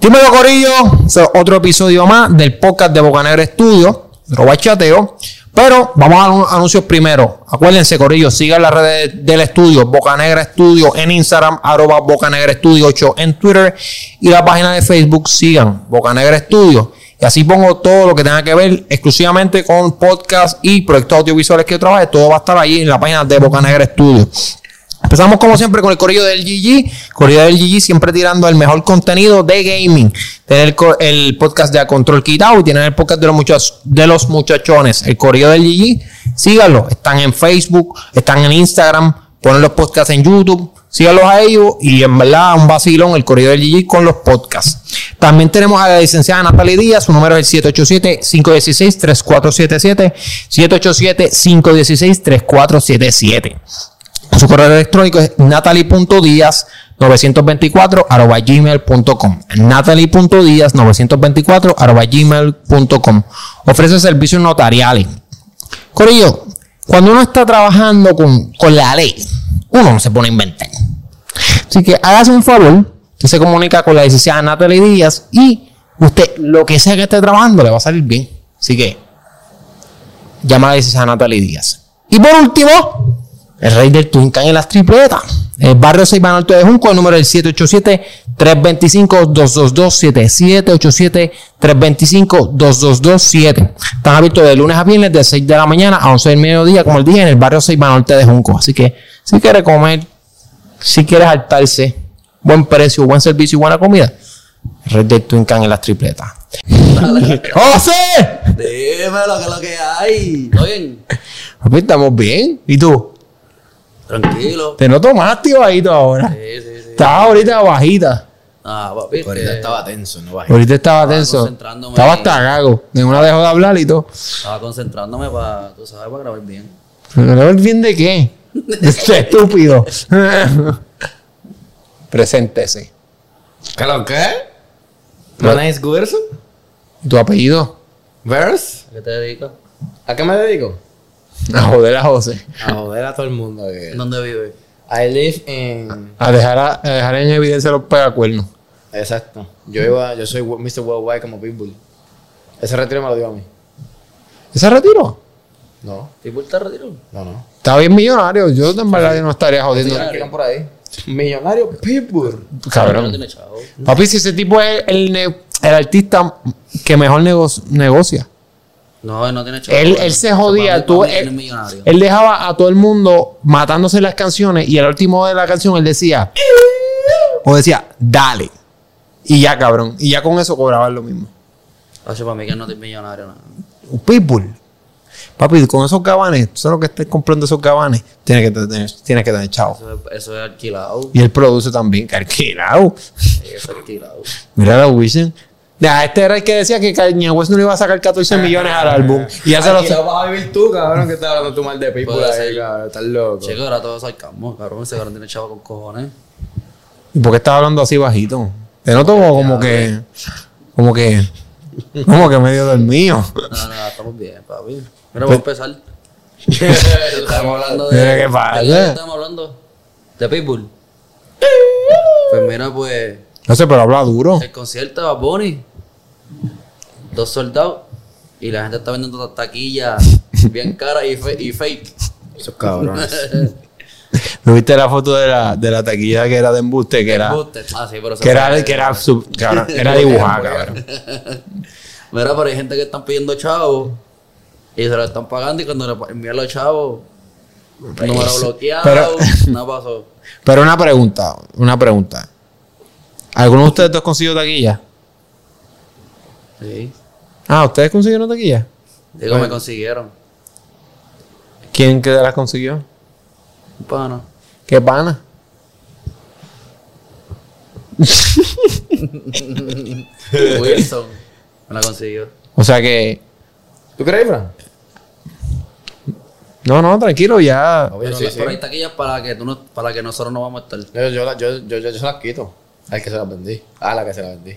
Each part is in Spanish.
Dímelo, Corillo. Otro episodio más del podcast de Bocanegra Estudio, Roba Chateo. Pero vamos a los anuncios primero. Acuérdense, Corillo, sigan las redes del estudio, Bocanegra Estudio en Instagram, arroba Bocanegra Estudio 8 en Twitter y la página de Facebook, sigan Bocanegra Estudio. Y así pongo todo lo que tenga que ver exclusivamente con podcast y proyectos audiovisuales que yo trabaje. Todo va a estar ahí en la página de Bocanegra Estudio. Empezamos como siempre con el corrillo del GG. Corrillo del GG siempre tirando el mejor contenido de gaming. Tener el, podcast de A Control Quitado y tienen el podcast de los, muchachos, de los muchachones. El corrillo del GG. Síganlo. Están en Facebook, están en Instagram, ponen los podcasts en YouTube. Síganlos a ellos y en verdad un vacilón el corrido del GG con los podcasts. También tenemos a la licenciada Natalie Díaz, su número es el 787-516-3477. 787-516-3477. Su correo electrónico es natalie.díaz924 arroba gmail.com natalie.díaz924 arroba gmail.com Ofrece servicios notariales. Corillo, cuando uno está trabajando con, con la ley, uno no se pone a inventar. Así que hágase un favor, usted se comunica con la licenciada Natalie Díaz y usted, lo que sea que esté trabajando, le va a salir bien. Así que, llama a la licenciada Natalie Díaz. Y por último, el rey del Twincan en las tripletas. El barrio Seiba Norte de Junco, el número es el 787-325-2227. 787-325-2227. Están abiertos de lunes a viernes de 6 de la mañana a 11 del mediodía, como el dije, en el barrio Seiba Norte de Junco. Así que, si quiere comer, si quiere saltarse, buen precio, buen servicio y buena comida, el rey del Twincan en las tripletas. ¡José! Dímelo, que es lo que hay. Oye, Papi, estamos bien. ¿Y tú? Tranquilo. Te noto más activadito ahora. Sí, sí, sí. Estaba ahorita bajita. Ah, papi. Ahorita estaba tenso, no bajé. Ahorita estaba Estaba tenso. concentrándome. Estaba hasta gago. De una dejó de hablar y todo. Estaba concentrándome para, tú sabes, para grabar bien. ¿Pero bien de qué? Este estúpido. Preséntese. ¿Qué lo que? ¿No es Guerson? ¿Tu apellido? ¿Verse? ¿A qué te dedicas? ¿A qué me dedico? A joder a José. A joder a todo el mundo. que- ¿Dónde vives? I live in... A dejar, a, a dejar en evidencia los pegacuernos. Exacto. Yo iba, yo soy Mr. Worldwide como Pitbull. Ese retiro me lo dio a mí. ¿Ese retiro? No, ¿Tipo te retiro? no, no. Está bien millonario. Yo en verdad no estaría jodiendo. Por ahí. Millonario Pitbull. Cabrón. Papi, si ese tipo es el, ne- el artista que mejor nego- negocia. No, él no tiene. Él, él se jodía. Tú- él dejaba a todo el mundo matándose las canciones y al último de la canción él decía o decía dale y ya cabrón y ya con eso cobraban lo mismo Oye, para mí que no es millonario. No. un pitbull papi con esos gabanes tú sabes lo que estés comprando esos gabanes tienes que tener tienes que tener chavo Eso, es, eso es alquilado. y él produce también que alquilado Sí, eso es alquilado. mira la Wisin Ya, este era el que decía que Kanye West no le iba a sacar 14 millones al álbum. Y ya se lo no vas a vivir tú, cabrón, que estás hablando tú mal de Pitbull Puede ahí, ser. cabrón. Estás loco. Chico, ahora todos salcamos. Cabrón, ese cabrón tiene chavo con cojones. ¿Y por qué estaba hablando así bajito? Te noto como, como que. Como que. Como que medio dormido. No, no, estamos bien, papi. Mira, vamos a empezar. estamos hablando de. Mira qué pasa. ¿De qué estamos hablando? De Pitbull. Pues mira, pues. No sé, pero habla duro. El concierto de Bad Bunny. Dos soldados. Y la gente está vendiendo taquillas bien caras y, fe- y fake. Esos cabrones. ¿No viste la foto de la, de la taquilla que era de embuste? Que era, Embuste. Ah, sí, pero se que era, que era, sub- cabrón, era dibujada, cabrón. Mira, pero hay gente que están pidiendo chavos y se lo están pagando y cuando le envían los chavos, número bloqueado, pero- no pasó. Pero una pregunta, una pregunta. ¿Alguno de ustedes dos consiguió taquilla? Sí. Ah, ¿ustedes consiguieron taquilla? Digo, me consiguieron. ¿Quién que las consiguió? Un pana. ¿Qué pana? Wilson me la consiguió. O sea que. ¿Tú crees, Fran? No, no, tranquilo, ya. Pero, sí, la- sí. pero hay taquillas para que, tú no, para que nosotros no vamos a estar. Yo, yo, yo, yo, yo, yo se las quito. Al que se las vendí. Ah, la que se las vendí.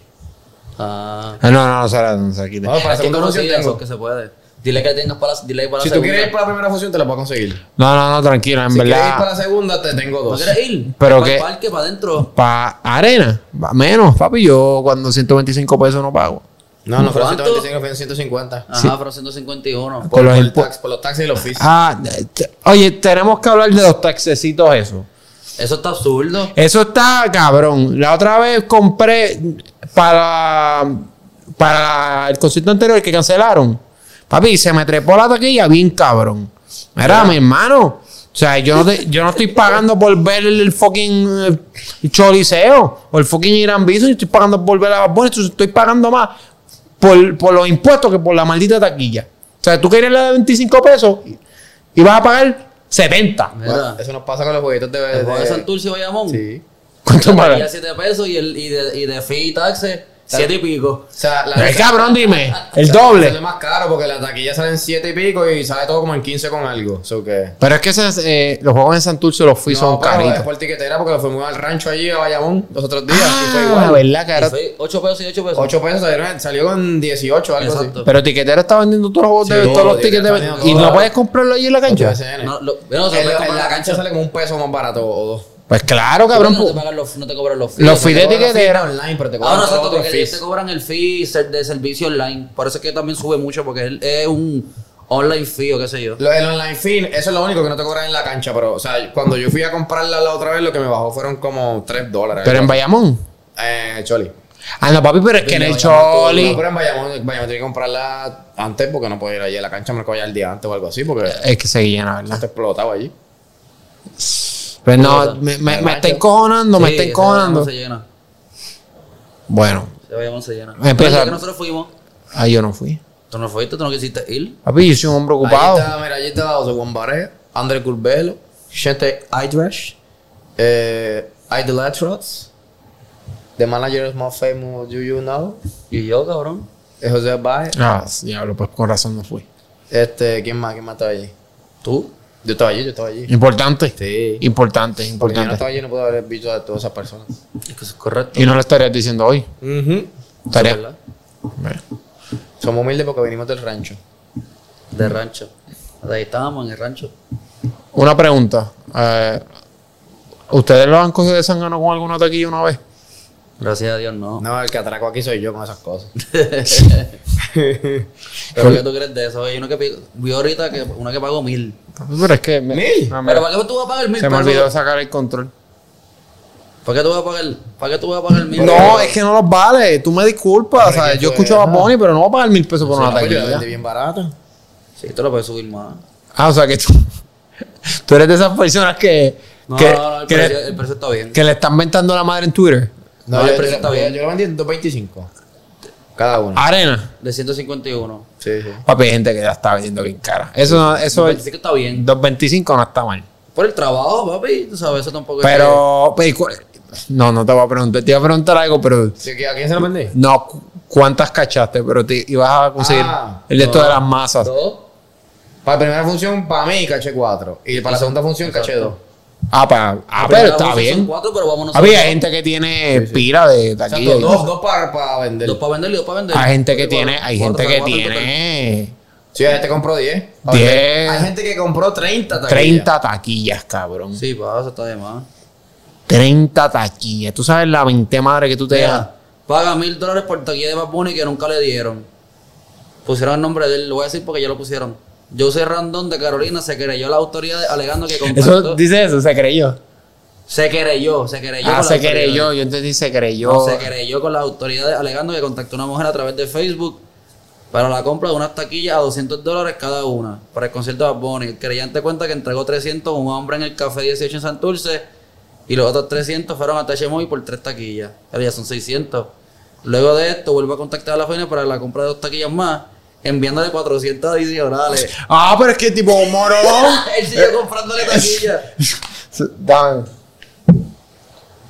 Ah, Ah, no, no, no, Sara, no se quita. No, para son segunda función tengo. son que se puede. Dile que tengas para la, dile para la Si tú segunda. quieres ir para la primera función, te la puedo conseguir. No, no, no, tranquilo, en Si quieres ir para verdad. la segunda, te tengo ¿No dos. quieres ir? Pero para que- el parque, para adentro. Para arena, va menos, papi. Yo cuando 125 pesos no pago. No, no fueron ¿Cuánto? 125, fueron 150. Ajá, pero 151. Con Por, los por el impu- tax- por los taxis y los fees. Ah, oye, tenemos que hablar de los taxecitos eso. Eso está absurdo. Eso está cabrón. La otra vez compré para, para el concierto anterior que cancelaron. Papi, se me trepó la taquilla bien cabrón. Mira, mi hermano. O sea, yo no, te- yo no estoy pagando por ver el fucking eh, Choliseo o el fucking Irán Bison. Yo estoy pagando por ver a Bad estoy pagando más por, por los impuestos que por la maldita taquilla. O sea, tú quieres la de 25 pesos y vas a pagar 70. Mira, Bueno, eso nos pasa con los jueguitos de... el de de- Santurce y Bayamón. Sí. ¿Cuánto pagas? 7 pesos y, el, y, de, y de fee y taxes, 7 y pico. O sea, la Ay, cabrón, dime. El Sale doble. más caro porque la taquilla sale en 7 y pico y sale todo como en 15 con algo. So que... Pero es que eh, los juegos en Santurce, los fui son No, pero caritos. es por tiquetera porque lo fuimos al rancho allí a Bayamón los otros días y fue Ah, igual. ¿verdad? Que ahora- 8 pesos y 8 pesos. 8 pesos salieron- salió con 18 algo Exacto. Pero Tiquetera está vendiendo todos los juegos de todos todo, los tickets de- y no puedes comprarlo allí en la así. cancha. 8 No, lo, se en, comprar en la cancha sale como un peso más barato o dos. Pues claro, cabrón. no, te pu- pagan los, no te cobran los fees. Los fees de Te cobran tiquetera. fees online, pero te Ah, cobran no, todos exacto, los porque fees. te cobran el fee de servicio online. Por eso es que también sube mucho, porque es, es un online fee o qué sé yo. Lo- el online fee, eso es lo único que no te cobran en la cancha, pero, o sea, cuando yo fui a comprarla la otra vez, lo que me bajó fueron como 3 dólares. Pero en Bayamón. Eh, Choli. Ah, no, papi, pero es que en el No, Choli. pero en Bayamón, Bayamón tiene que comprarla antes porque no puedo ir allí a la cancha, me vaya el día antes o algo así, porque Es que se llena, ¿verdad? está explotado allí. Pues no, me, me, me está encojonando, me está encojonando. Bayamón se llena. Bueno, se llena. Día que nosotros fuimos, ahí yo no fui. tú no fuiste, tú no quisiste ir. Papi, yo soy un hombre Allí ocupado. está, mira, allí está José Juan Barea, André Curbelo, Gente Idrush, eh, Idolatrots, The Manager is More Famous Do You Know, Y yo, cabrón. José Baez, Ah, diablo, pues con razón no fui. este, ¿quién más? ¿Quién más estaba allí? ¿Tú? Yo estaba allí, yo estaba allí. Importante. Sí. Importante, Porque yo no importante. estaba allí, no puedo haber visto a todas esas personas. Es que eso es correcto. Y no lo estarías diciendo hoy. Ujú. Estaría. ¿verdad? Bueno. Somos humildes porque venimos del rancho. De rancho. Ahí estábamos en el rancho. Una pregunta. eh, ¿Ustedes lo han cogido de sangano con alguna taquilla una vez? Gracias a Dios, no. No, el que atraco aquí soy yo con esas cosas. Pero ¿qué tú crees de eso? Hay uno que vio ahorita que una que pagó mil. Pero es que. me- ¿Mil? no, me- Pero ¿para qué tú vas a pagar mil se me pesos? olvidó sacar el control. ¿Para qué tú vas a pagar? ¿Para qué tú vas a pagar mil No, pesos? es que no los vale. Tú me disculpas. Yo escucho a Bunny, pero no voy a pagar mil pesos por una taquilla. bien barata. Sí, tú lo puedes subir más. Ah, o sea que tú, tú eres de esas personas que, No, que, no, no, el, que, precio, le, el precio está bien. que le están ventando la madre en Twitter. No, No, el precio yo- está yo- bien. yo lo vendí en 2.25. Cada uno. Arena. De 151. Sí, sí. Papi, hay gente que ya está vendiendo bien cara. Eso, no- eso es. 25 está bien. 2.25 no está mal. Por el trabajo, papi. Tú sabes, eso tampoco es Pero. pero, ¿cu- No, no te voy a preguntar. Te iba a preguntar algo, pero. Sí, ¿A quién se lo vendí? No, cu- ¿cuántas cachaste? Pero te ibas a conseguir Ah, el de de las masas. Dos. Para la primera función, para mí, caché 4. Y para la segunda función, caché 2. Ah, pa- ah, pero está bien. Son cuatro, pero vámonos. Había gente que tiene pila de taquilla. Dos, dos para, para vender. Dos para vender y dos para vender. Hay gente que tiene, hay cuatro, gente que cuatro tiene Sí, este compró 10. A 10. ver, Hay gente que compró 30 taquillas. 30 taquillas, cabrón. Sí, pa, eso está de más. 30 taquillas. Tú sabes la 20 madre que tú te das. Mira, paga mil dólares por taquilla de Bad Bunny que nunca le dieron. Pusieron el nombre de él, lo voy a decir porque ya lo pusieron. José Randón de Carolina se a la autoridad alegando que Eso contactó. dice eso, se creyó. Se querelló, se querelló. Ah, con se creyó. Yo entendí se creyó. No, se querelló con las autoridades alegando que contactó a una mujer a través de Facebook para la compra de unas taquillas a 200 dólares cada una para el concierto de Bad Bunny. El creyente cuenta que entregó 300 a un hombre en el Café 18 en Santurce y los otros 300 fueron a Tachemoy por tres taquillas. Ahora ya son 600. Luego de esto, vuelve a contactar a la FENE para la compra de dos taquillas más, enviándole 400 adicionales. Ah, pero es que tipo morón. Él siguió comprándole taquillas. Dame.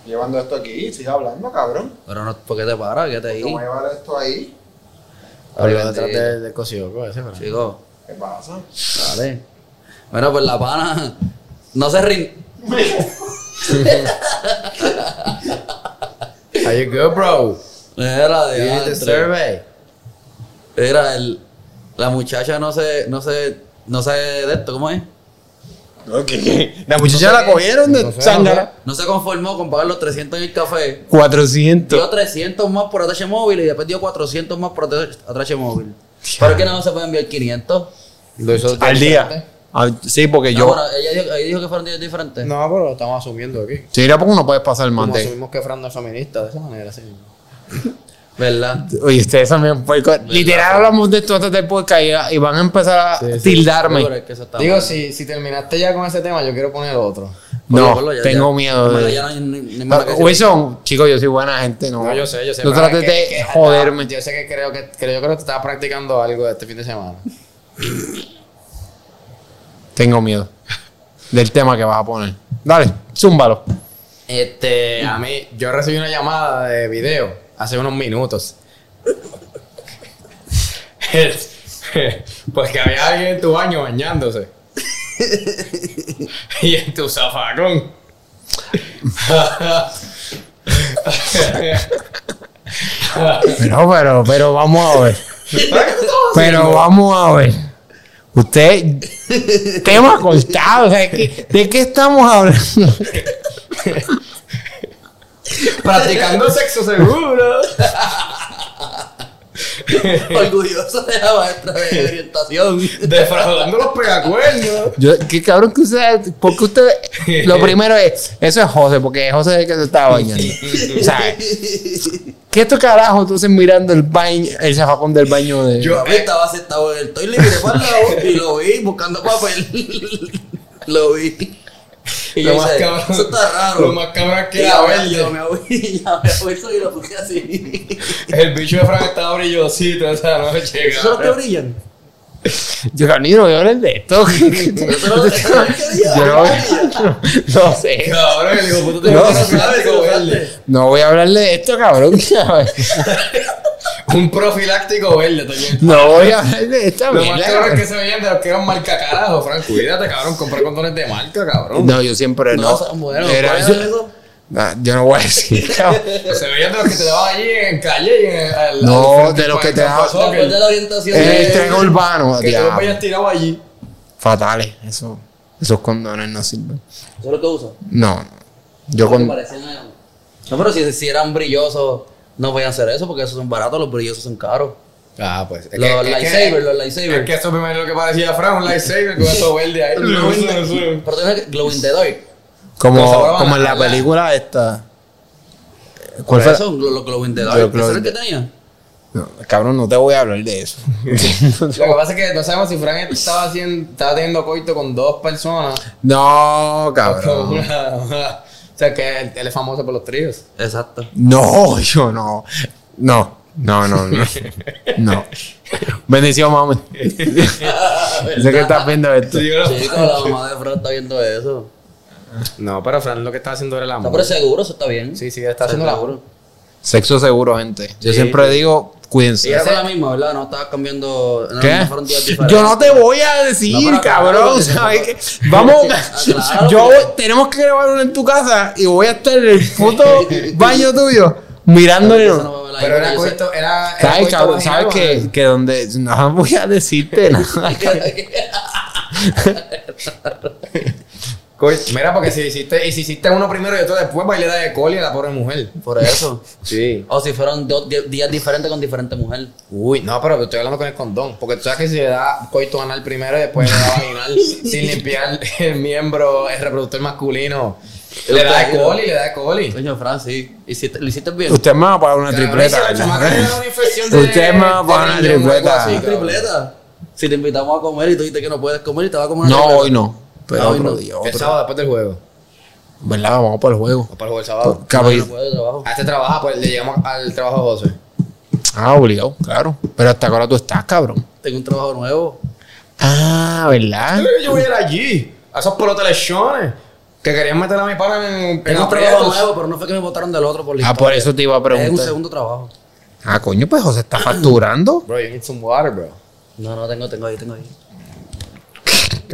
Llevando esto aquí, sigue hablando, cabrón. Pero no, ¿por qué te paras? ¿Qué te ahí? a llevar esto ahí. Ay, detrás del, cocido, ese, pero- Chico. ¿Qué pasa? Dale. Bueno, pues la pana no se rin... How you go, bro? Era de survey. Era el. La muchacha no se, no se, no se de esto, ¿cómo es? La muchacha la cogieron de No sé. No se conformó con pagar los 300 en el café. 400. Dio 300 más por ATH móvil y después dio 400 más por ATH móvil. ¿Por qué no se puede enviar 500? Lo hizo Al día. Ah, sí, porque No, yo. bueno, ella dijo, ella dijo que fueron días diferentes. No, pero lo estamos asumiendo aquí. Sí, era porque no puedes pasar el Como mante. asumimos que Fran no es feminista de esa manera, mismo. ¿Verdad? Oye, ustedes también. pues, literal hablamos de esto antes del podcast y, y van a empezar a Sí, sí. tildarme. Es que Digo, mal. si, si terminaste ya con ese tema, yo quiero poner otro. No, ya- tengo ya. miedo de. ya no. Wilson, chicos, yo soy buena gente, no. No, yo sé, yo sé. No trates es de que- joderme. Yo sé que creo que, creo, yo creo que te estaba practicando algo este fin de semana. Tengo miedo del tema que vas a poner. Dale, zúmbalo. Este, a mí, yo recibí una llamada de video hace unos minutos. pues que había alguien en tu baño bañándose. y en tu zafacón. Pero, pero, pero vamos a ver. Pero vamos a ver. Usted, tema cortado, o sea, ¿qué- ¿de qué estamos hablando? Practicando sexo seguro. Orgulloso de la maestra de orientación. Defraudando los pegacuernos. Yo, qué cabrón que usted, porque usted, lo primero es, eso es José, porque José es el que se estaba bañando. ¿Sabes? ¿Qué esto carajo tú estás mirando el baño, el zafacón del baño de... Yo papi, estaba sentado en el toilet y miré para el lado y lo vi buscando papel. lo vi. Y Lo yo más cabrón- eso está raro. lo más cabrón que Y verde. Me abrí, Wilson y lo puse así. El bicho de Frank estaba brillosito esa noche. ¿Esos son los que brillan? Yo, voy a hablar de esto. Eso no- eso no. Yo no, no sé. Cabrón, el hijo de puta No. No voy a hablarle de esto, cabrón. Un profiláctico verde también. No voy a hablar de esta Lo más cabrón que se veían de los que eran marca carajo, Frank. Cuídate, cabrón. Compré condones de marca, cabrón. No, yo siempre no. No. Era- ¿Cuál yo, era eso? Ah, yo no voy a decir, cabrón. Se veían de los que te daban allí en calle y en el. No, de los que te daban- Después de la orientación. En el tren urbano, Que tú vayas tirado allí. Fatales. Eso, esos condones no sirven. ¿Eso es lo que uso? No, no. Yo con. No, pero si, si eran brillosos, no podían hacer eso porque esos son baratos, los brillosos son caros. Ah, pues. es Los es lightsabers, los Es lightsabers. que eso primero es lo que parecía Frank, un lightsaber con eso verde ahí. Glowing Pero tú ves que Glow in the Dark. Como, como en la película esta. ¿Cuál fue? eso, los Glow in the Dark. Los ¿Ese glow era in el que the- tenía? No, cabrón, no te voy a hablar de eso. Lo que pasa es que no sabemos si Frank estaba, haciendo, estaba teniendo coito con dos personas. no, cabrón. Sea, que él, él es famoso por los tríos. Exacto. No, yo no. No, no, no, no. No. Bendición, mami. sé que estás viendo esto. Chico, la mamá de Fran está viendo eso. No, pero Frank lo que estaba haciendo era el Está amor. pero seguro, eso está bien. Sí, sí, está haciendo el amor. seguro. Sexo seguro, gente. Yo Sí, siempre sí. digo, cuídense. Y era con la misma, ¿verdad? No estabas cambiando. No, ¿Qué? no. Yo no te voy a decir, No, pero cabrón. porque- ¿sabes qué? Vamos, Ah, claro, yo tenemos que grabar uno en tu casa y voy a estar en el puto baño tuyo mirándole. Ahí, Pero era coito, era. era ¿Sabes, cabrón? ¿Sabes ¿no? que, que donde no voy a decirte nada? Mira, porque si hiciste, y si hiciste uno primero y otro después, va y le da de coli a la pobre mujer. Por eso. Sí. O si fueron dos di- días diferentes con diferentes mujeres. Uy, no, pero estoy hablando con el condón. Porque tú sabes que si le da coito anal primero y después le da vaginal sin limpiar el miembro, el reproductor masculino, le da de coli, le da de coli. Coño, Fran, sí. Hiciste- ¿Lo hiciste bien? Usted me va a pagar una tripleta. Usted me va a pagar una tripleta. así, cabrón. tripleta. Si te invitamos a comer y tú dijiste que no puedes comer y te vas a comer una No, tripleta. hoy no. Pero Ah, hoy otro no. día, El sábado después del juego. ¿Verdad? Vamos para el juego. O para el juego el sábado. Cabrón. No. A este trabaja, pues le llegamos al trabajo de José. Ah, obligado, claro. Pero hasta ahora tú estás, cabrón. Tengo un trabajo nuevo. Ah, ¿verdad? Yo voy a ir allí, a esos peloteleshones que querían meter a mi pana en, en Tengo un trabajo nuevo, pero no fue que me votaron del otro por la Ah, por eso te iba a Es un preguntar. segundo trabajo. Ah, coño, pues José está facturando. Bro, you need some water, bro. No, no, tengo, tengo ahí, tengo ahí.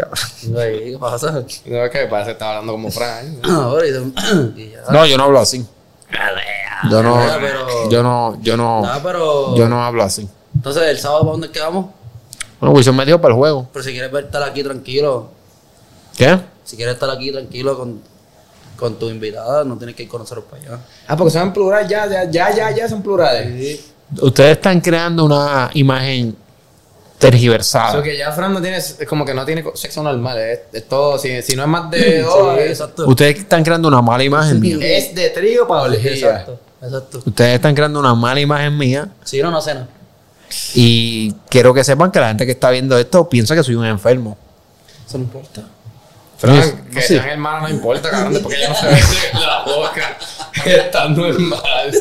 ¿Qué pasa? No es que parece que estaba hablando como Fran. Ahora y se- y ya. No, yo no hablo así. Yo no, Ah, pero- yo no, yo no, No, pero... yo no hablo así. Entonces, ¿el sábado para dónde quedamos? Bueno, Wilson me dijo para el juego. Pero si quieres estar aquí tranquilo, ¿Qué? si quieres estar aquí tranquilo con, con tu invitada, no tienes que ir con nosotros para allá. Ah, porque son en plural, ya, ya, ya, ya, ya son plurales. Ustedes están creando una imagen tergiversada. Eso que ya Fran no tiene, es como que no tiene sexo normal, es, es todo, si, si no es más de dos, Sí, exacto. Ustedes están creando una mala imagen mía. es de trigo para orgía. Exacto, exacto. Ustedes están creando una mala imagen mía. Si no, no cena. Y quiero que sepan que la gente que está viendo esto piensa que soy un enfermo. Eso no importa. Fran, Sí, que sí. sean hermanos no importa, cabrón, porque ella no se ve la boca. Está normal.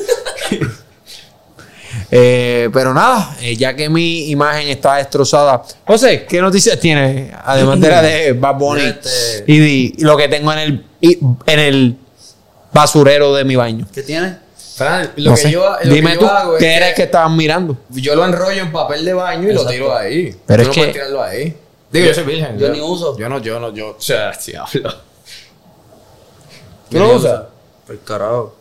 Eh, pero nada, eh, ya que mi imagen está destrozada. José, ¿qué noticias tienes? Además de la de Bad Bunny Este- y, de- y lo que tengo en el, y- en el basurero de mi baño. ¿Qué tienes? Fran, lo No que sé. yo, lo Dime que yo tú, hago es ¿qué eres que estabas mirando? Yo lo enrollo en papel de baño y lo tiro ahí. Pero Tú es no que- puedes tirarlo ahí. Digo, yo soy virgen. yo ni uso. Yo no, yo no, yo, o sea, si hablo. ¿Tú ¿Qué lo usas? Por carajo.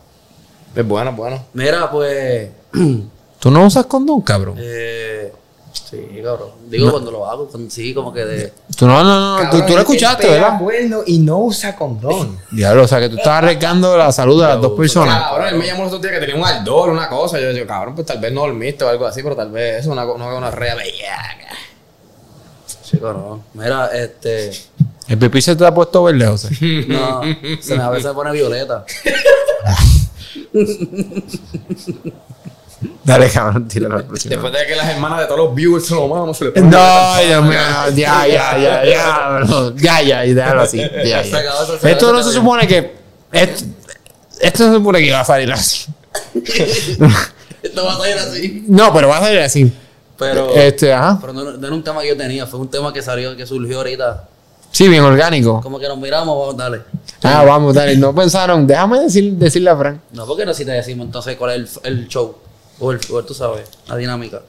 Es bueno, es bueno. Mira, pues. ¿Tú no usas condón, cabrón? Eh, sí, cabrón. Digo cuando lo hago, cuando- sí, como que de. Tú no, no, no, tú, tú lo escuchaste, ¿verdad? bueno y no usa condón. Diablo, o sea que tú estás arriesgando la salud de las dos personas. Cabrón, él me llamó los otros días que tenía un ardor, una cosa. Yo digo, cabrón, pues tal vez no dormiste o algo así, pero tal vez eso, una, una, una rea bellaca. Sí, cabrón. Mira, este. ¿El pipí se te ha puesto verde, José? No, se me a veces pone violeta. Dale, cabrón, tíralo al próximo. Después de que las hermanas de todos los viewers se lo maman, se le No, Dios mío, ya, ya, ya, ya, bro. ya, ya, y déjalo así. Ya, ya. Esto no se supone que. Esto, esto no se supone que iba a salir así. Esto va a salir así. No, pero va a salir así. Pero. Este, ajá. Pero no, no era un tema que yo tenía, fue un tema que salió, que surgió ahorita. Sí, bien orgánico. Como que nos miramos, vamos, dale. Ah, vamos, dale. No pensaron. Déjame decir, decirle a Frank. No, porque no si te decimos entonces cuál es el, el show. O el, tú sabes, la dinámica.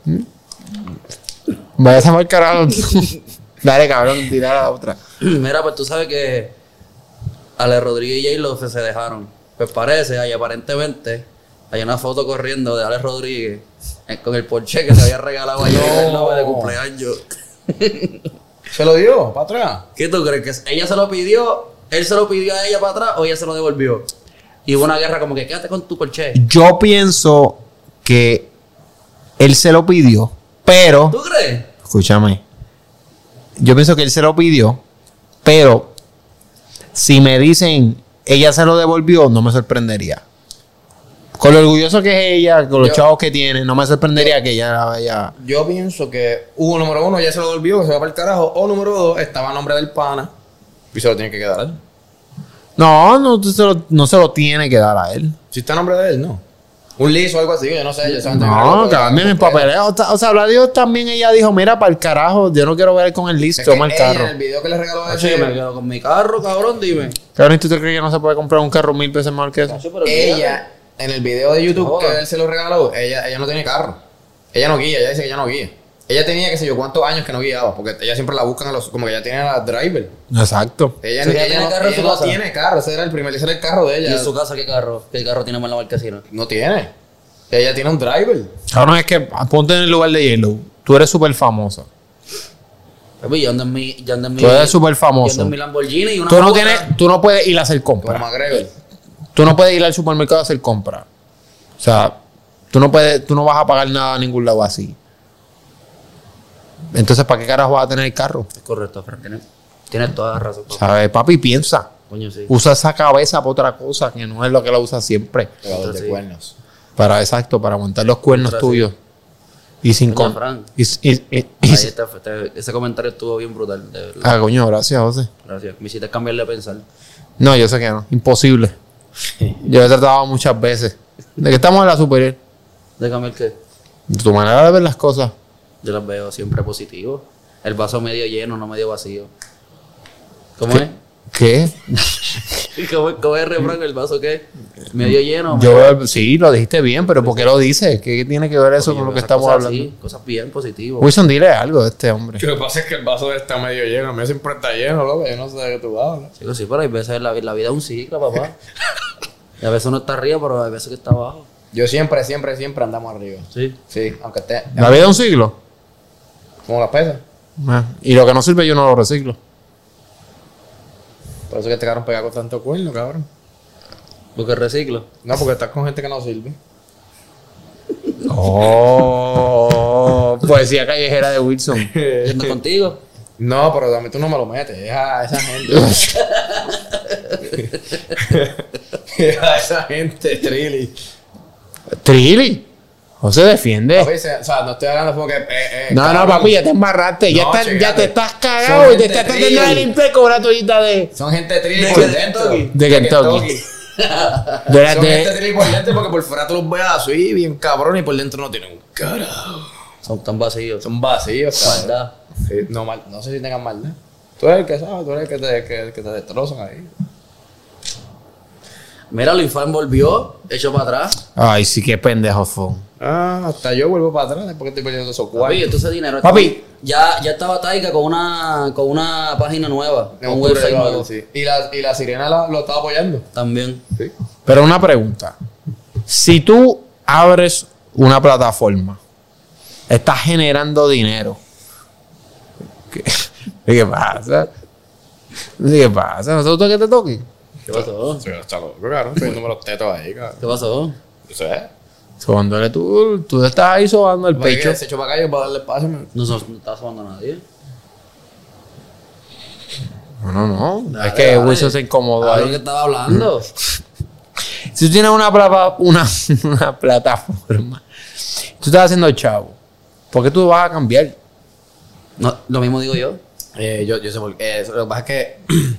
Vaya a saber carajo. Dale, cabrón, tira la otra. Mira, pues tú sabes que Ale Rodríguez y J-Lo se, se dejaron. Pues parece, ahí aparentemente, hay una foto corriendo de Ale Rodríguez eh, con el Porsche que se había regalado ayer el de cumpleaños. ¿Se lo dio para atrás? ¿Qué tú crees? ¿Que ella se lo pidió? ¿Él se lo pidió a ella para atrás o ella se lo devolvió? Y hubo una guerra como que quédate con tu Porsche. Yo pienso que él se lo pidió, pero. ¿Tú crees? Escúchame. Yo pienso que él se lo pidió, pero si me dicen ella se lo devolvió, no me sorprendería. Con lo orgulloso que es ella, con los Yo- chavos que tiene, no me sorprendería que ella vaya. Yo pienso que hubo número uno, ya se lo volvió, que se va para el carajo. O número dos, estaba a nombre del pana. Y se lo tiene que quedar a él. No, no, se lo- no se lo tiene que dar a él. Si está a nombre de él, no. Un liso o algo así, yo no sé. Yo sé No, cambien el papeleo. O sea, O sea, habla Dios también ella dijo, mira, para el carajo, yo no quiero ver con el listo, toma el carro. En el video que le regaló a ese, yo me quedo con mi carro, cabrón, dime. Cabrón, ¿y tú te crees que no se puede comprar un carro mil veces más que eso? Ella, en el video de YouTube que él se lo regaló, ella, ella no tiene carro. Ella no guía, ella dice que ella no guía. Ella tenía, qué sé yo, cuántos años que no guiaba, porque ella siempre la buscan a los, como que ella tiene la driver. Exacto. Ella, Sí, ella ella tiene no, carro ella no tiene carro, ese era el primer, ese era el carro de ¿Y ella. en su casa qué carro? ¿Qué carro tiene más en la marquesina? No tiene. Ella tiene un driver. Cabrón, es que ponte en el lugar de Yellow. Tú eres súper famosa. Papi, yo ando en mi, yo ando en mi, Tú eres súper yo famoso. ando en mi Lamborghini y una Tú no, tienes, tú no puedes ir a hacer compras. Tú no puedes ir al supermercado a hacer compras. O sea, tú no puedes, tú no vas a pagar nada a ningún lado así. Entonces, ¿para qué carajo vas a tener el carro? Es correcto, Fran. Tienes, tienes toda la razón. papi. ¿Sabes? Papi, piensa. Coño, sí. Usa esa cabeza para otra cosa que no es lo que la usa siempre. Pegador de Sí. cuernos. Para exacto, para aguantar los cuernos Otra, sí. tuyos. Y sin Coño, con. Fran. Y, y- y- y- Ahí está, este- ese comentario estuvo bien brutal, de verdad. ah, coño, gracias, José. Gracias. Me hiciste cambiarle de pensar. No, yo sé que no. Imposible. Yo he tratado muchas veces. ¿De qué estamos en la superior? ¿De cambiar qué? De tu manera de ver las cosas. Yo las veo siempre positivo. El vaso medio lleno, no medio vacío. ¿Cómo es? ¿Qué? ¿Cómo, cómo es el refrán? ¿El vaso qué? ¿Medio lleno? Yo veo- sí, lo dijiste bien, pero ¿por qué lo dices? ¿Qué tiene que ver eso Oye, con lo que estamos cosas hablando? así, cosas bien positivas. Wilson, dile algo de este hombre. Lo que pasa es que el vaso está medio lleno. A mí siempre está lleno, loco. Yo no sé de qué tú hablas. Digo, sí, pero hay veces la, la vida es un ciclo, papá. y a veces uno está arriba, pero hay veces que está abajo. Yo siempre, siempre, siempre andamos arriba. Sí. Sí, aunque esté. ¿La vida de un siglo? Como las pesas. Ah, Y lo que no sirve yo no lo reciclo. Por eso que te quedaron pegados con tanto cuerno, cabrón. Porque reciclo. No, porque estás con gente que no sirve. Oh, poesía callejera de Wilson. Yendo contigo. No, pero también tú no me lo metes. Deja a esa gente. Deja a esa gente, Trilly. Trilly. José defiende. Papi, se- o sea, no estoy hablando porque. Eh, eh, No, no, cabrón, papi, ya te embarraste. Ya, No, está- ya chécate. te estás cagado y te estás de Trilly. limpiar con una toallita de. Son gente Trilly De por Kentucky. dentro. De Kentucky. De la Son gente de. Trilly por dentro porque por fuera tú los ves así, bien cabrón, y por dentro no tienen un carajo. Son tan vacíos. Son vacíos, cabrón. Maldad. Sí, no, mal, no sé si tengan maldad. Tú eres el que sabe, tú eres el que te, que, que te destrozan ahí. Mira, Luis Fan volvió, hecho para atrás. Ay, sí, qué pendejo fue. Ah, hasta yo vuelvo para atrás después que estoy perdiendo esos Papi, cuartos. entonces dinero. Papi. Ya, ya estaba Taika con una, con una página nueva. En un website nuevo. sí. Y la, y la sirena la- lo estaba apoyando. También. Sí. Pero una pregunta. Si tú abres una plataforma, estás generando dinero. ¿Qué, ¿Qué pasa? ¿Qué pasa? ¿No te gusta que te toquen? ¿Qué pasó? Sí, está loco, cabrón. Poniéndome los tetos ahí, cabrón. ¿Qué pasó? Yo sé. Sobándole tú, tú estás ahí sobando el pecho. Se echó para acá y para darle espacio. No, no, no está sonando a nadie. No, no, no. Dale, es que dale. Wilson se incomodó Ah, lo que ahí. estaba hablando. Si tú tienes una, plata- una, una plataforma, tú estás haciendo chavo, ¿por qué tú vas a cambiar? No, lo mismo digo yo. Eh, yo, yo sé por qué. Eh, lo que pasa es que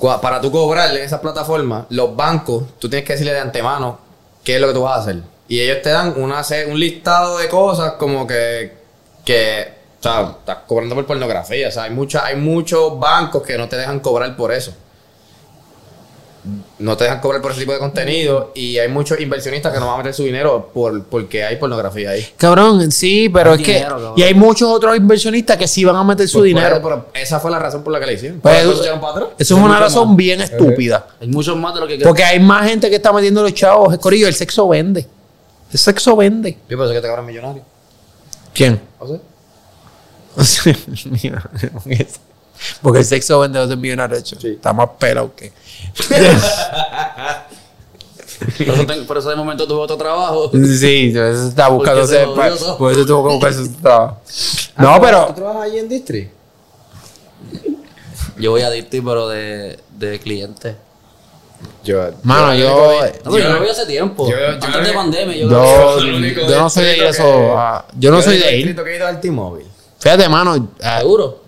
para tú cobrarle en esa plataforma, los bancos, tú tienes que decirle de antemano qué es lo que tú vas a hacer. Y ellos te dan una, un listado de cosas como que, que o sea, estás cobrando por pornografía. O sea, hay, mucha, hay muchos bancos que no te dejan cobrar por eso. No te dejan cobrar por ese tipo de contenido. Y hay muchos inversionistas que no van a meter su dinero por, porque hay pornografía ahí. Cabrón, sí, pero Hay es que. cabrón. Y hay muchos otros inversionistas que sí van a meter su Pues, dinero. pues, pero esa fue la razón por la que le hicieron. Pues, eso se echaron para atrás. eso es una razón bien estúpida. Hay muchos más de lo que Porque hay más gente que está metiendo los chavos. Es corillo, el sexo vende. El sexo vende. Yo pensé que te cobran millonario. ¿Quién? ¿O sea? Mira, Porque el sexo vende no es millonario. hecho. Sí. Está más pelado que. Por eso, tengo- por eso de momento tuve otro trabajo. Sí, por eso está buscando Porque se ese- jodió todo. Por eso tuvo que buscar su trabajo. Ah, No, ¿tú pero. trabajas ahí en District? Yo voy a Dirty, pero de, de cliente. Yo. Mano, yo. No, pero yo lo vi hace tiempo. yo- yo Antes de pandemia. Yo, Yo, yo no soy de eso. que- ah, yo no soy de ir. que he ido al T-Mobile. Fíjate, mano. ah, Seguro.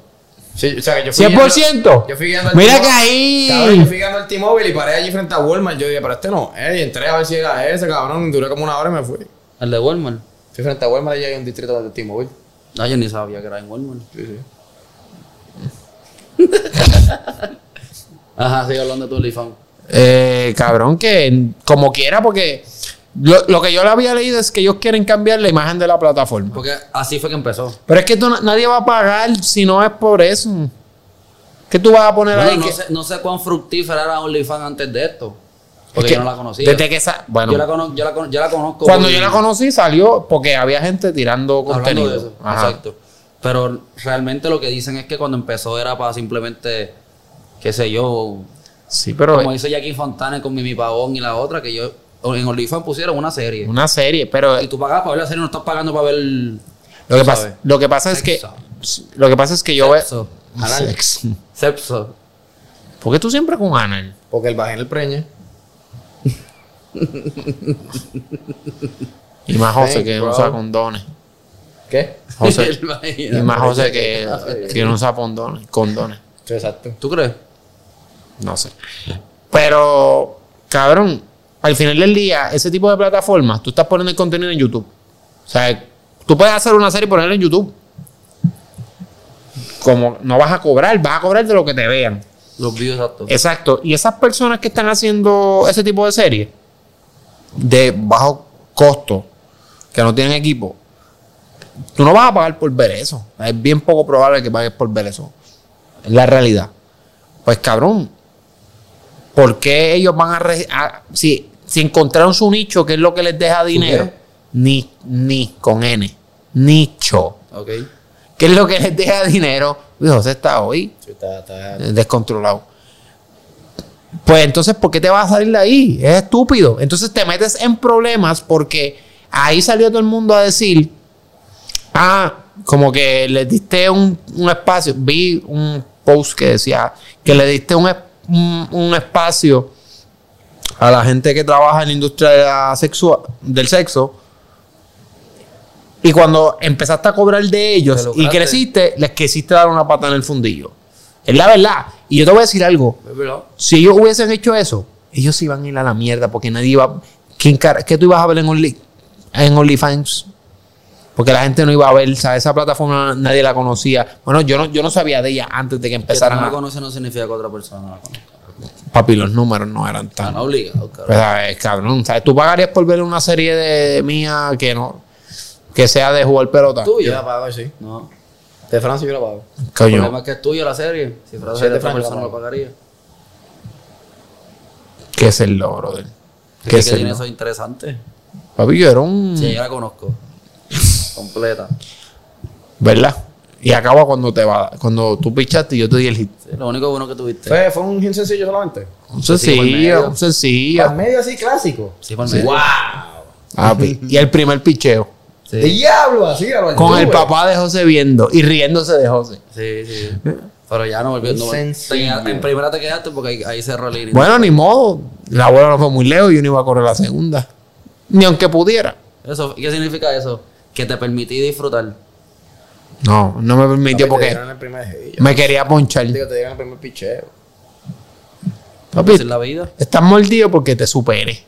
Sí, o sea, que yo fui 100%. guiando- Yo fui guiando al Mira que Cabrón, yo ahí. fui guiando al T-Mobile y paré allí frente a Walmart. Yo dije, pero este no. Eh, y entré a ver si era ese, cabrón. Duré como una hora y me fui. El de Walmart. Fui frente a Walmart y hay un distrito de T-Mobile. No, yo ni sabía que era en Walmart. Sí, sí. Ajá, sigue hablando de tu OnlyFans. Eh, cabrón, que como quiera, porque lo, lo que yo le había leído es que ellos quieren cambiar la imagen de la plataforma. Porque así fue que empezó. Pero es que tú, nadie va a pagar si no es por eso. ¿Qué tú vas a poner Bueno, ahí? no, que- sé, no sé cuán fructífera era OnlyFans antes de esto. Porque es que yo no la conocía. Desde que esa, bueno, yo, la cono- yo, la cono- yo la conozco. cuando yo la conocí salió porque había gente tirando hablando contenido. de eso. Ajá. Exacto. Pero realmente lo que dicen es que cuando empezó era para simplemente, qué sé yo, Sí, pero como hizo Jackie Fontana con Mimi Pavón y la otra, que yo en OnlyFans pusieron una serie. una serie, pero Y tú pagas para ver la serie, no estás pagando para ver. lo que pasa, lo que pasa es que lo que pasa es que yo veo Sexo. Anal. Sexo. Sexo. ¿Por qué tú siempre con Anal? Porque el bajé el preñe. Y más José que bro. usa condones. ¿Qué? José, y más José que, que no usa condones, condones. Exacto. ¿Tú crees? No sé. Pero, cabrón, al final del día, ese tipo de plataformas, tú estás poniendo el contenido en YouTube. O sea, tú puedes hacer una serie y ponerla en YouTube. Como no vas a cobrar, vas a cobrar de lo que te vean. Los views exactos. Exacto. Y esas personas que están haciendo ese tipo de series de bajo costo, que no tienen equipo, tú no vas a pagar por ver eso. Es bien poco probable que pagues por ver eso. Es la realidad. Pues cabrón, ¿por qué ellos van a... si, si encontraron su nicho, ¿qué es lo que les deja dinero? Ni, ni con N. Nicho. Ok. ¿Qué es lo que les deja dinero? Y José está hoy Sí, está- está- eh, descontrolado. Pues entonces, ¿por qué te vas a salir de ahí? Es estúpido. Entonces te metes en problemas porque ahí salió todo el mundo a decir, ah, como que le diste un, un espacio. Vi un post que decía que le diste un, es- un- un espacio a la gente que trabaja en la industria de la sexua- del sexo. Y cuando empezaste a cobrar de ellos y creciste, les quisiste dar una pata en el fundillo. Es la verdad. Y yo te voy a decir algo. Si ellos hubiesen hecho eso, ellos iban a ir a la mierda porque nadie iba. ¿quién cara- ¿Qué tú ibas a ver en, Only, en OnlyFans? Porque la gente no iba a ver, ¿sabes? Esa plataforma nadie la conocía. Bueno, yo no, yo no sabía de ella antes de que Que tú empezaran no la a. conoces no significa que otra persona la conozca. Papi, los números no eran Están tan. obligados, Pues, cabrón. ¿sabes? cabrón, ¿sabes? Tú pagarías por ver una serie de mía que no. Que sea de jugar pelota. Yo ¿Tuyo? la pago, sí. No. De Francia yo la pago. El problema Coño, es que es tuyo la serie. Si fuera de de otra persona la lo pagaría. ¿qué es el logro de él? ¿Qué ¿Qué que es el tiene logro? eso interesante? Papi, yo era un. Sí, yo la conozco. Completa. ¿Verdad? Y acaba cuando te va, cuando tú pichaste y yo te di el hit. Sí, lo único bueno que tuviste. ¿Fue, fue un hit sencillo solamente? Un sencillo, medio. un sencillo. Al medio así clásico. Sí, por medio. ¡Wow! Y el primer picheo. Sí. ¡Diablo! Así, a lo Con el papá de José viendo y riéndose de José. Sí, sí. Pero ya no volvió. No en primera te quedaste porque ahí, ahí cerró el inning. Bueno, ni modo. La bola no fue muy lejos y yo no iba a correr la segunda. Ni aunque pudiera. Eso, ¿Qué significa eso? Que te permití disfrutar. No, no me permitió porque me quería ponchar. Digo, te dieron el primer picheo. Papi, es la vida. estás mordido porque te superé.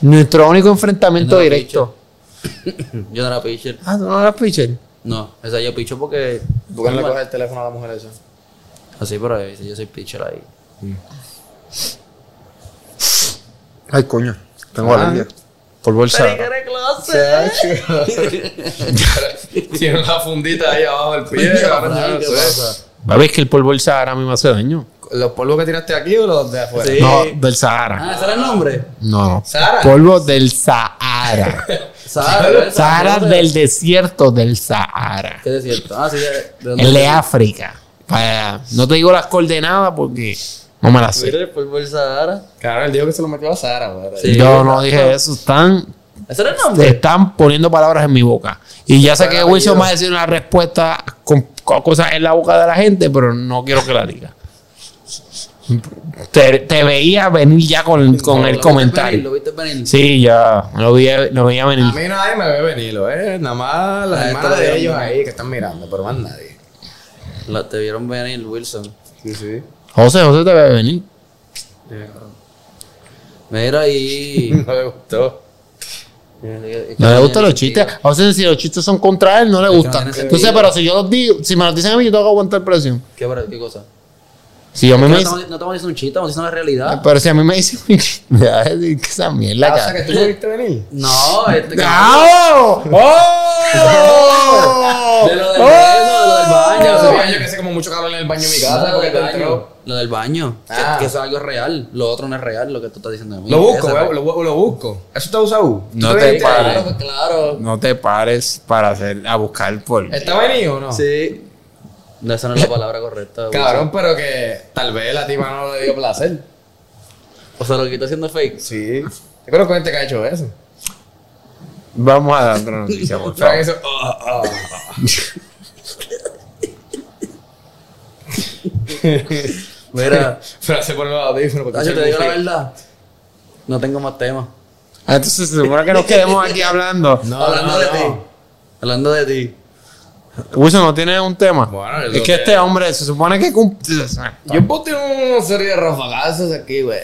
Nuestro único enfrentamiento No directo. Yo no era pitcher. Ah, tú no eras pitcher. No, esa yo picho porque. ¿Tú qué no le coges el teléfono a la mujer esa? Así, pero ahí, yo soy pitcher ahí. Ay, coño. Tengo Ah. alergia. Por bolsa. Tiene una fundita ahí abajo del pie. Papi, es que el polvo del Sahara a mí me hace daño. ¿Los polvos que tiraste aquí o los de afuera? Sí. No, del Sahara. Ah, ¿ese era el nombre? No. Sahara. Polvo del Sahara. Sahara. Sahara del desierto del Sahara. ¿Qué desierto? Ah, sí, de, de dónde- El de África. Para- no te digo las coordenadas porque no me las sé. Mira del Sahara. Claro, él dijo que se lo metió a Sara, güey. Sí. Yo no dije eso. Están, ¿Ese era el nombre? están poniendo palabras en mi boca. Y ya sé que Wilson va a decir una respuesta con, con cosas en la boca de la gente, pero no quiero que la diga. Te, te veía venir ya con, con ¿Lo el viste venir? comentario. ¿Lo viste venir? Sí, ya lo veía, lo veía A venir. mí nadie me ve venirlo, ¿eh? Nada más las hermanas de lo ellos ahí que están mirando, pero más nadie. La- te vieron venir, Wilson. Sí, sí. José, José te ve venir. Mira ahí. No le gustó. No le gustan los chistes. A José, si los chistes son contra él, no le no gustan. Entonces, pero si yo los digo, si me los dicen a mí, yo tengo que aguantar presión. ¿Qué, qué cosa? Si yo a mí No me dicen, no estamos diciendo un chiste, estamos diciendo la realidad. pero si a mí me dicen un chiste, me va a decir que esa mierda. Ah, o sea que tú no viste venir. No, este ¡Oh! ¡Oh! De lo del beso, de lo del baño. De lo del yo que hace como mucho calor en el baño de mi baño. casa porque te entró. Lo del baño. Que- Ah. Que, eso es algo real. Lo otro no es real, lo que tú estás diciendo de mí. Lo busco, Ese ve, es lo, lo busco. ¿Eso está usado? No ¿Tú te pares. Claro, claro. No te pares para hacer, a buscar por. ¿Está venido o no? Sí. No, esa no es la palabra correcta. Cabrón, pero que tal vez la tipa no le dio placer. O sea, lo quito haciendo fake. Sí. Yo creo que gente que ha hecho eso. Vamos a dar otra noticia, por favor. eso. ah, ah. Mira, Pero se pone los audífonos porque se te digo la verdad. No tengo más temas. Ah, Entonces se supone que nos quedemos aquí hablando. No, Hablando no, de no. ti. Hablando de ti. Wilson no tiene un tema. Bueno, es que que- este hombre se supone que cumple. Yo boté una serie de rafagazos aquí, güey.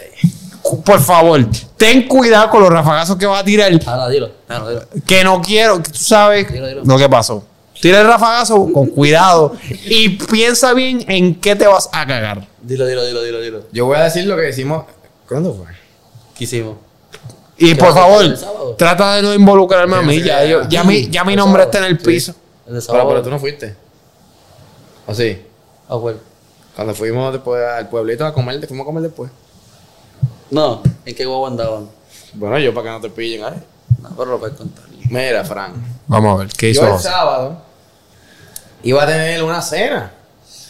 Por favor, ten cuidado con los rafagazos que va a tirar. Ahora, dilo. Claro, dilo. Que no quiero, que tú sabes Dilo, dilo. lo que pasó. Tira el rafagazo con cuidado y piensa bien en qué te vas a cagar. Dilo, dilo, dilo, dilo, dilo. Yo voy a decir lo que decimos. ¿Cuándo fue? ¿Qué hicimos? Y ¿Qué por a favor, trata de no involucrarme a mí. Ya, ya. yo- ya mi, ya mi El nombre sábado, está en el sí. piso. Pero, sábado. pero tú no fuiste. ¿O sí? Ah, bueno. Cuando fuimos después al pueblito a comer, te fuimos a comer después. No, ¿en qué guagua andaban? Bueno, yo para que no te pillen ahí. No, pero lo puedes contar. Mira, Fran. Vamos a ver, ¿qué hizo Yo el sábado iba a tener una cena.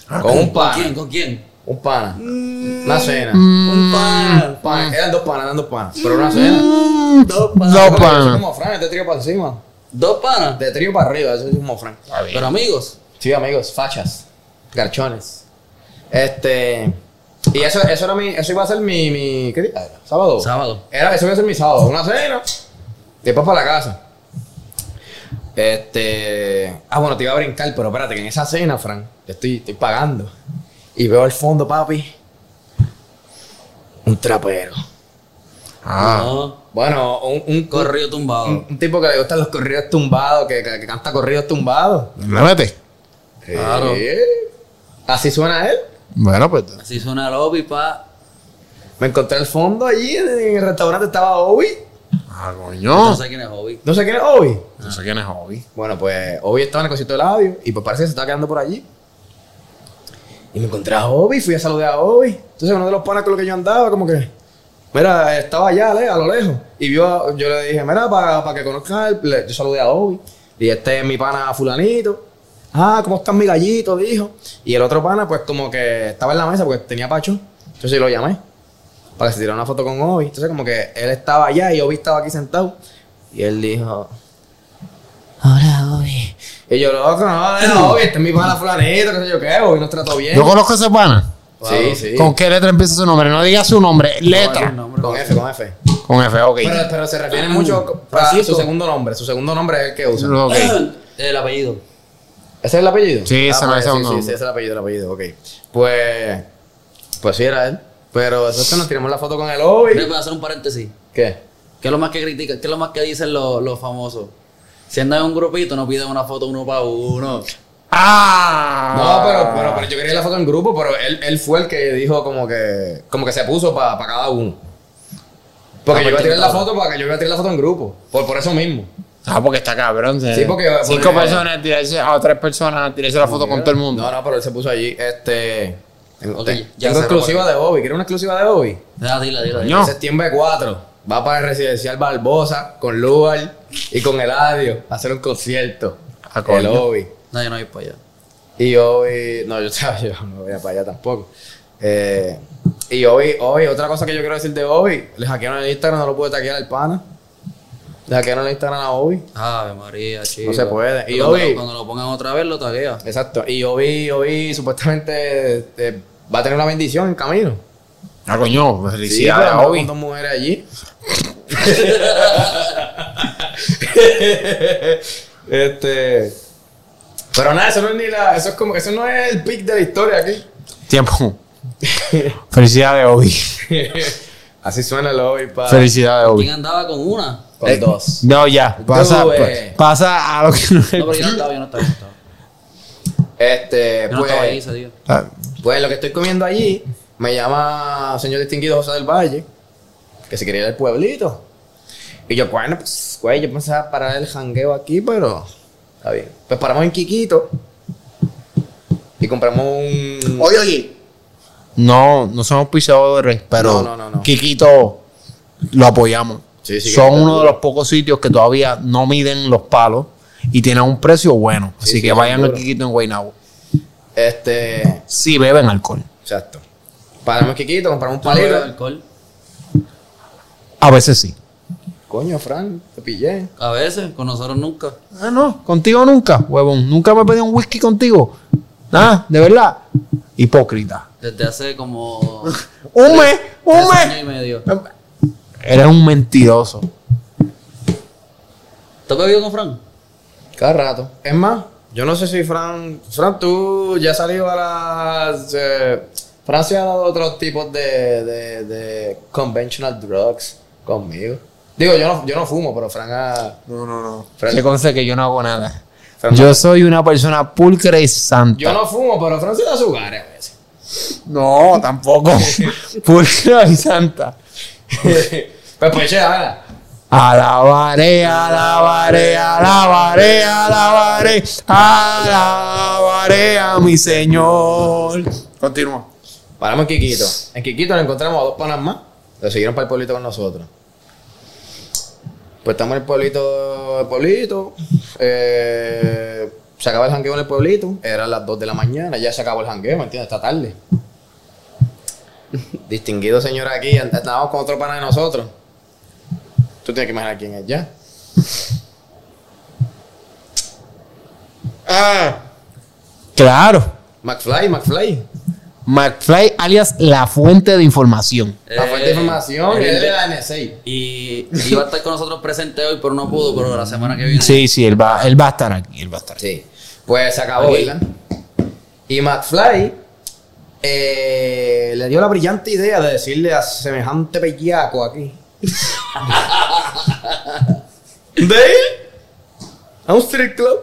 Ah, con un ¿Con pana. quién? ¿Con quién? Un pana. Una cena. Mm. Un pan. Pana. Eran dos panas, eran dos panas. Pero una cena. Dos Dos panas. Soy panas. como Fran, de trío para encima. Dos panas. De trío para arriba, eso es como Fran. Pero amigos. Sí, amigos, fachas. Garchones. Este. Y eso, eso era mi. Eso iba a ser mi. mi ¿Qué día? era? ¿Sábado? Sábado. Era, eso iba a ser mi sábado. Una cena. Después para la casa. Este. Ah, bueno, te iba a brincar, pero espérate, que en esa cena, Fran, yo estoy, estoy pagando. Y veo al fondo, papi. Un trapero. Ah. No. Bueno, un, un, Corrido tumbado. un, un tipo que le gustan los corridos tumbados, que, que, que canta corridos tumbados. ¿Le mete? Claro. Sí. Así suena él. Bueno, pues. Así suena el lobby, pa. Me encontré al fondo allí, en el restaurante estaba Obi. Ah, No sé quién es Hobby. No sé quién es Obi. No sé quién es Hobby. Bueno, pues Obi estaba en el cosito de labio y pues parece que se estaba quedando por allí. Y me encontré a Obi, fui a saludar a Obi. Entonces uno de los panas con los que yo andaba, como que, mira, estaba allá, a lo lejos. Y vio, a- yo le dije, mira, para que le- yo saludé a Obi. Y este es mi pana fulanito. Ah, ¿cómo estás mi gallito? Dijo. Y el otro pana, pues como que estaba en la mesa porque tenía pacho. Entonces lo llamé para que se tirara una foto con Obi. Entonces como que él estaba allá y Obi estaba aquí sentado. Y él dijo, Hola, Obi. Y yo, loco, no, no, Obi, este es mi pana fulanito, qué sé yo qué, Obi nos trató bien. Yo conozco a ese pana. Sí, sí. ¿Con qué letra empieza su nombre? No diga su nombre, No, letra. nombre. Con F, con F. Con F, ok. Pero, pero se refiere mucho a su segundo nombre. Su segundo nombre es el que usa. El apellido. ¿Ese es el apellido? Sí, ese no pues, es el sí, nombre. Sí, sí, ese es el apellido, el apellido, ok. Pues, pues sí era él. Pero eso es que nos tiramos la foto con el Obi. ¿Me puedo hacer un paréntesis? ¿Qué? ¿Qué es lo más que critican? ¿Qué es lo más que dicen los, los famosos? Si andan en un grupito, no piden una foto uno para uno. Ah. No, pero, pero, pero yo quería la foto en grupo, pero él, él fue el que dijo como que, como que se puso para cada uno. Porque Ah, yo iba a tirar la foto para que yo iba a tirar la foto en grupo. Por, por eso mismo. Ah, porque está cabrón. Sí, porque- Cinco porque- personas tirarse a otras personas, tirarse la foto con todo el mundo. No, no, pero él se puso allí. Este. Tengo, Ok, te- ya tengo exclusiva de Bobby. ¿Quieres una exclusiva de Bobby? Ah, dila, dila, dila. No. Septiembre 4. Va para el residencial Barbosa con Lugar y con Eladio a hacer un concierto. Ah, coño. el Bobby. No, yo no voy para allá. Y hoy. No, yo, yo no voy a para allá tampoco. Eh, y hoy, hoy, otra cosa que yo quiero decir de hoy, le hackearon el Instagram, no lo pude taquear al pana. Le hackearon el Instagram a hoy. Ave María, chico. No se puede. Y cuando, Obi- lo, cuando lo pongan otra vez, lo taguea. Exacto. Y hoy, hoy supuestamente eh, va a tener una bendición en camino. Ah, coño. Sí, Felicidades pero a con Obi. dos mujeres allí. este. Pero nada, eso no es ni la. Eso es como. Eso no es el pic de la historia aquí. Tiempo. Felicidades, Obi. Así suena el hobby para. Felicidades, Obi. ¿Quién andaba con una? Con Eh, dos. No, ya. Pasa, eh. pasa a lo que No, pero yo no estaba, yo no estaba. Yo no estaba, Este, yo no estaba ahí pues. Ah, Pues lo que estoy comiendo allí, me llama señor distinguido José del Valle, que se quería ir al pueblito. Y yo, bueno, pues, güey, yo pensaba parar el jangueo aquí, pero está bien. Pues paramos en Quiquito y compramos un. Oye, oye. No, no somos pisadores, pero No, no, no, no. Kikito lo apoyamos. Sí, sí, Son uno de los pocos sitios que todavía no miden los palos y tienen un precio bueno. Sí, Así sí, que vayan al. Kikito en Guaynabo. Este. Si beben alcohol. Exacto. Paramos Quiquito, compramos un ¿Tú no bebes palito. alcohol? A veces sí. Coño, Fran, te pillé. A veces, con nosotros nunca. Ah, no. Contigo nunca, huevón. Nunca me pedí un whisky contigo. Nada, de verdad. Hipócrita. Desde hace como. Un mes, un mes. y medio. Eres un mentiroso. ¿Tú has bebido con Fran? Cada rato. Es más, yo no sé si Fran. Fran, tú ya has salido a las. eh, Fran se ha dado otros tipos de, de, de conventional drugs conmigo. Digo, yo no, yo no fumo, pero Fran ha. No, no, no. Fran- Se conoce que yo no hago nada. Fran- Yo soy una persona pulcra y santa. Yo no fumo, pero Fran se da su a veces. No, tampoco. pulcra y santa. Pues pues, haga. Alabaré, alabaré, alabaré, alabaré, alabaré a mi Señor. Continúa. Paramos en Quiquito. En Quiquito nos encontramos a dos panas más. Se siguieron para el pueblito con nosotros. Pues estamos en el pueblito, el pueblito. eh, Se acaba el jangueo en el pueblito. Eran las 2 de la mañana. Ya se acabó el jangueo, ¿me entiendes? Está tarde. Distinguido señor aquí. Estábamos con otro pana de nosotros. Tú tienes que imaginar quién es ya. Ah. Claro. McFly, McFly. McFly alias la fuente de información. La fuente de Eh, información. el Él es de la NSA. Y iba a estar con nosotros presente hoy, pero no pudo, pero la semana que viene. Sí, sí, él va, él va a estar aquí. Él va a estar aquí. Sí. Pues se acabó. ¿verdad? Y McFly eh, le dio la brillante idea de decirle a semejante bellaco aquí. ¿De ir a un street club?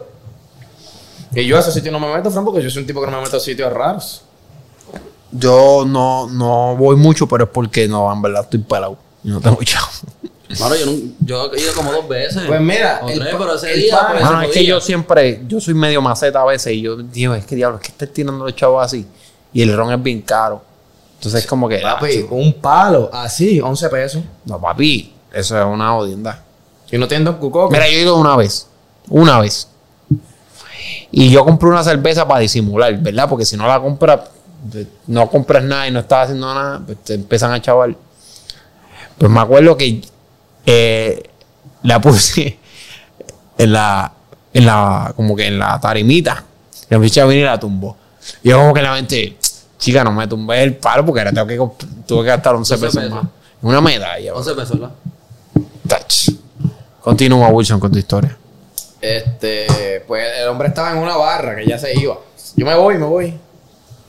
Y yo a ese sitio no me meto, Fran, porque yo soy un tipo que no me meto a sitios raros. Yo no, no voy mucho, pero es porque no, en verdad estoy pelado. Y no tengo chavo. Mano, yo, no- yo he ido como dos veces. Pues mira, O el tres, pa- pero ese el día. pana- pues, se es que yo siempre, yo soy medio maceta a veces y yo digo, es que diablo, es que estás tirando los chavos así. Y el ron es bien caro. Entonces es como que. Papi, ah, un palo, así, 11 pesos. No, papi, eso es una odienda. Y no tienen dos cucocos. Mira, yo he ido una vez. Una vez. Y yo compré una cerveza para disimular, ¿verdad? Porque si no la compras, no compras nada y no estás haciendo nada, pues te empiezan a chaval. Pues me acuerdo que eh, la puse en la, en la, como que en la tarimita. La ficha vino y la tumbó. Y yo como que la mente, chica, no me tumbé el palo porque ahora tengo que, tuve que gastar 11 11 pesos pesos. más. Una medalla. 11 pesos, ¿verdad? Touch. Continúa, Wilson, con tu historia. Este, pues el hombre estaba en una barra que ya se iba. Yo me voy, me voy.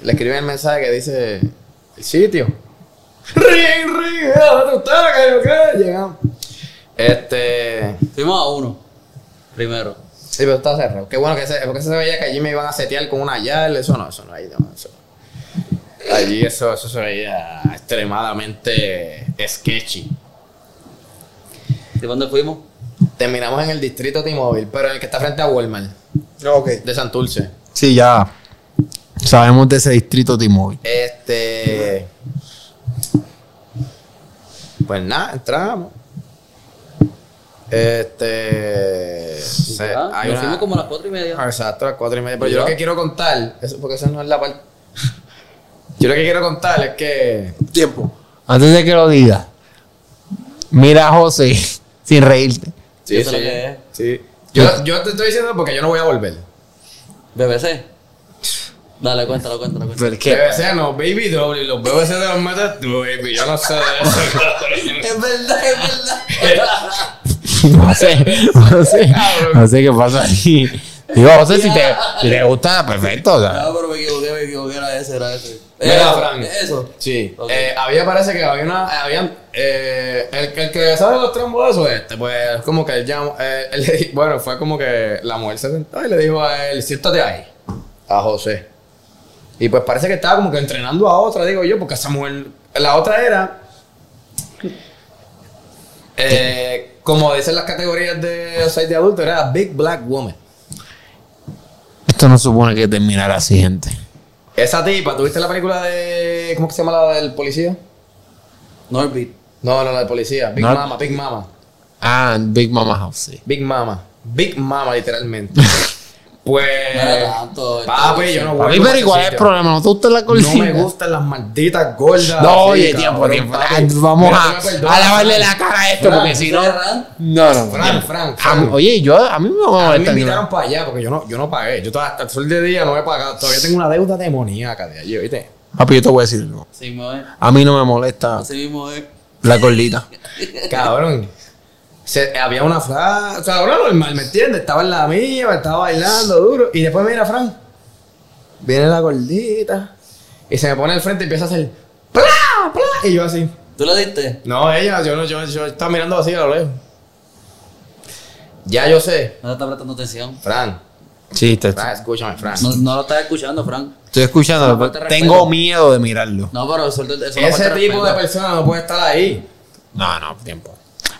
Le escriben el mensaje que dice el sitio. Ring, ring, ¿dónde está? ¿Qué, qué? Llegamos. Este, Fuimos a uno. Primero. Sí, pero está cerrado. Qué bueno que se, porque se veía que allí me iban a setear con una yarda. Eso no, eso no, ahí no, eso. Allí eso, eso se veía extremadamente sketchy. ¿De dónde fuimos? Terminamos en el distrito T-Mobile, pero en el que está frente a Walmart, Ok. de Santurce. Sí, ya sabemos de ese distrito T-Mobile. Este. Pues nada, entramos. Este. se- hay nos una- como a las 4 y media. Ah, Exacto, a las cuatro y media. Pero ¿Y yo lo que quiero contar, eso, porque esa no es la parte. yo lo que quiero contar es que. Tiempo. Antes de que lo diga, mira a José sin reírte. Sí, es. sí. Yo, yo te estoy diciendo porque yo no voy a volver. BBC. Dale, cuéntalo, cuéntalo, cuéntalo. ¿Por qué? BBC no, Baby W, los BBC de los metes tú, baby. Yo no sé de eso. Es verdad, es verdad. No sé, no sé, no sé qué pasa ahí. Digo, José, si te, si te gusta, perfecto. o sea. No, pero me equivoqué, me equivoqué, era ese, era ese. Mira, Eso, Fran. Eso. Sí. Eh, había, parece que había una. Habían, eh, el, el que sabe los trombos de eso, este, pues como que él llamó. eh, él le di- bueno, fue como que la mujer se sentó y le dijo a él: siéntate ahí. A José. Y pues parece que estaba como que entrenando a otra, digo yo, porque esa mujer. La otra era. Eh, como dicen las categorías de site de adulto, era Big Black Woman. Esto no supone que terminara así, gente. Esa tipa, ¿tuviste la película de. ¿Cómo que se llama la del policía? Norbit. No, no, la del policía. Big. Mama, Big Mama. Ah, Big Mama House, sí. Big Mama. Big Mama, literalmente. pues. No era tanto, Papi, yo no A voy mí, pero igual es el problema, ¿no te gusta la No colina? me gustan las malditas gordas. No, así, oye, tiempo, tiempo. papi. Vamos Mira, a, a lavarle la cara a esto, Fran, porque si no. No, no, Fran, no. Fran, A Oye, yo, a mí me A mí me invitaron para allá porque yo no, yo no pagué. Yo hasta el sol de día no he pagado. Todavía tengo una deuda demoníaca de allí, ¿viste? Papi, yo te voy a decir algo. Es. A mí no me molesta Así mismo es. la gordita. Cabrón. Se- había una Fran. O sea, una normal, ¿me entiendes? Estaba en la mía, estaba bailando duro. Y después mira, Fran. Viene la gordita. Y se me pone al frente y empieza a hacer. ¡Pla! ¡Pla! Y yo así. ¿Tú le diste? No, ella, yo no, yo, yo estaba mirando así a lo lejos. Ya yo sé. No te está prestando atención. Fran. Sí, te Fran, escúchame, Fran. No, no lo estás escuchando, Frank. estoy escuchando. Tengo miedo de mirarlo. No, pero eso. es una Ese tipo de persona no puede estar ahí. No, no, tiempo.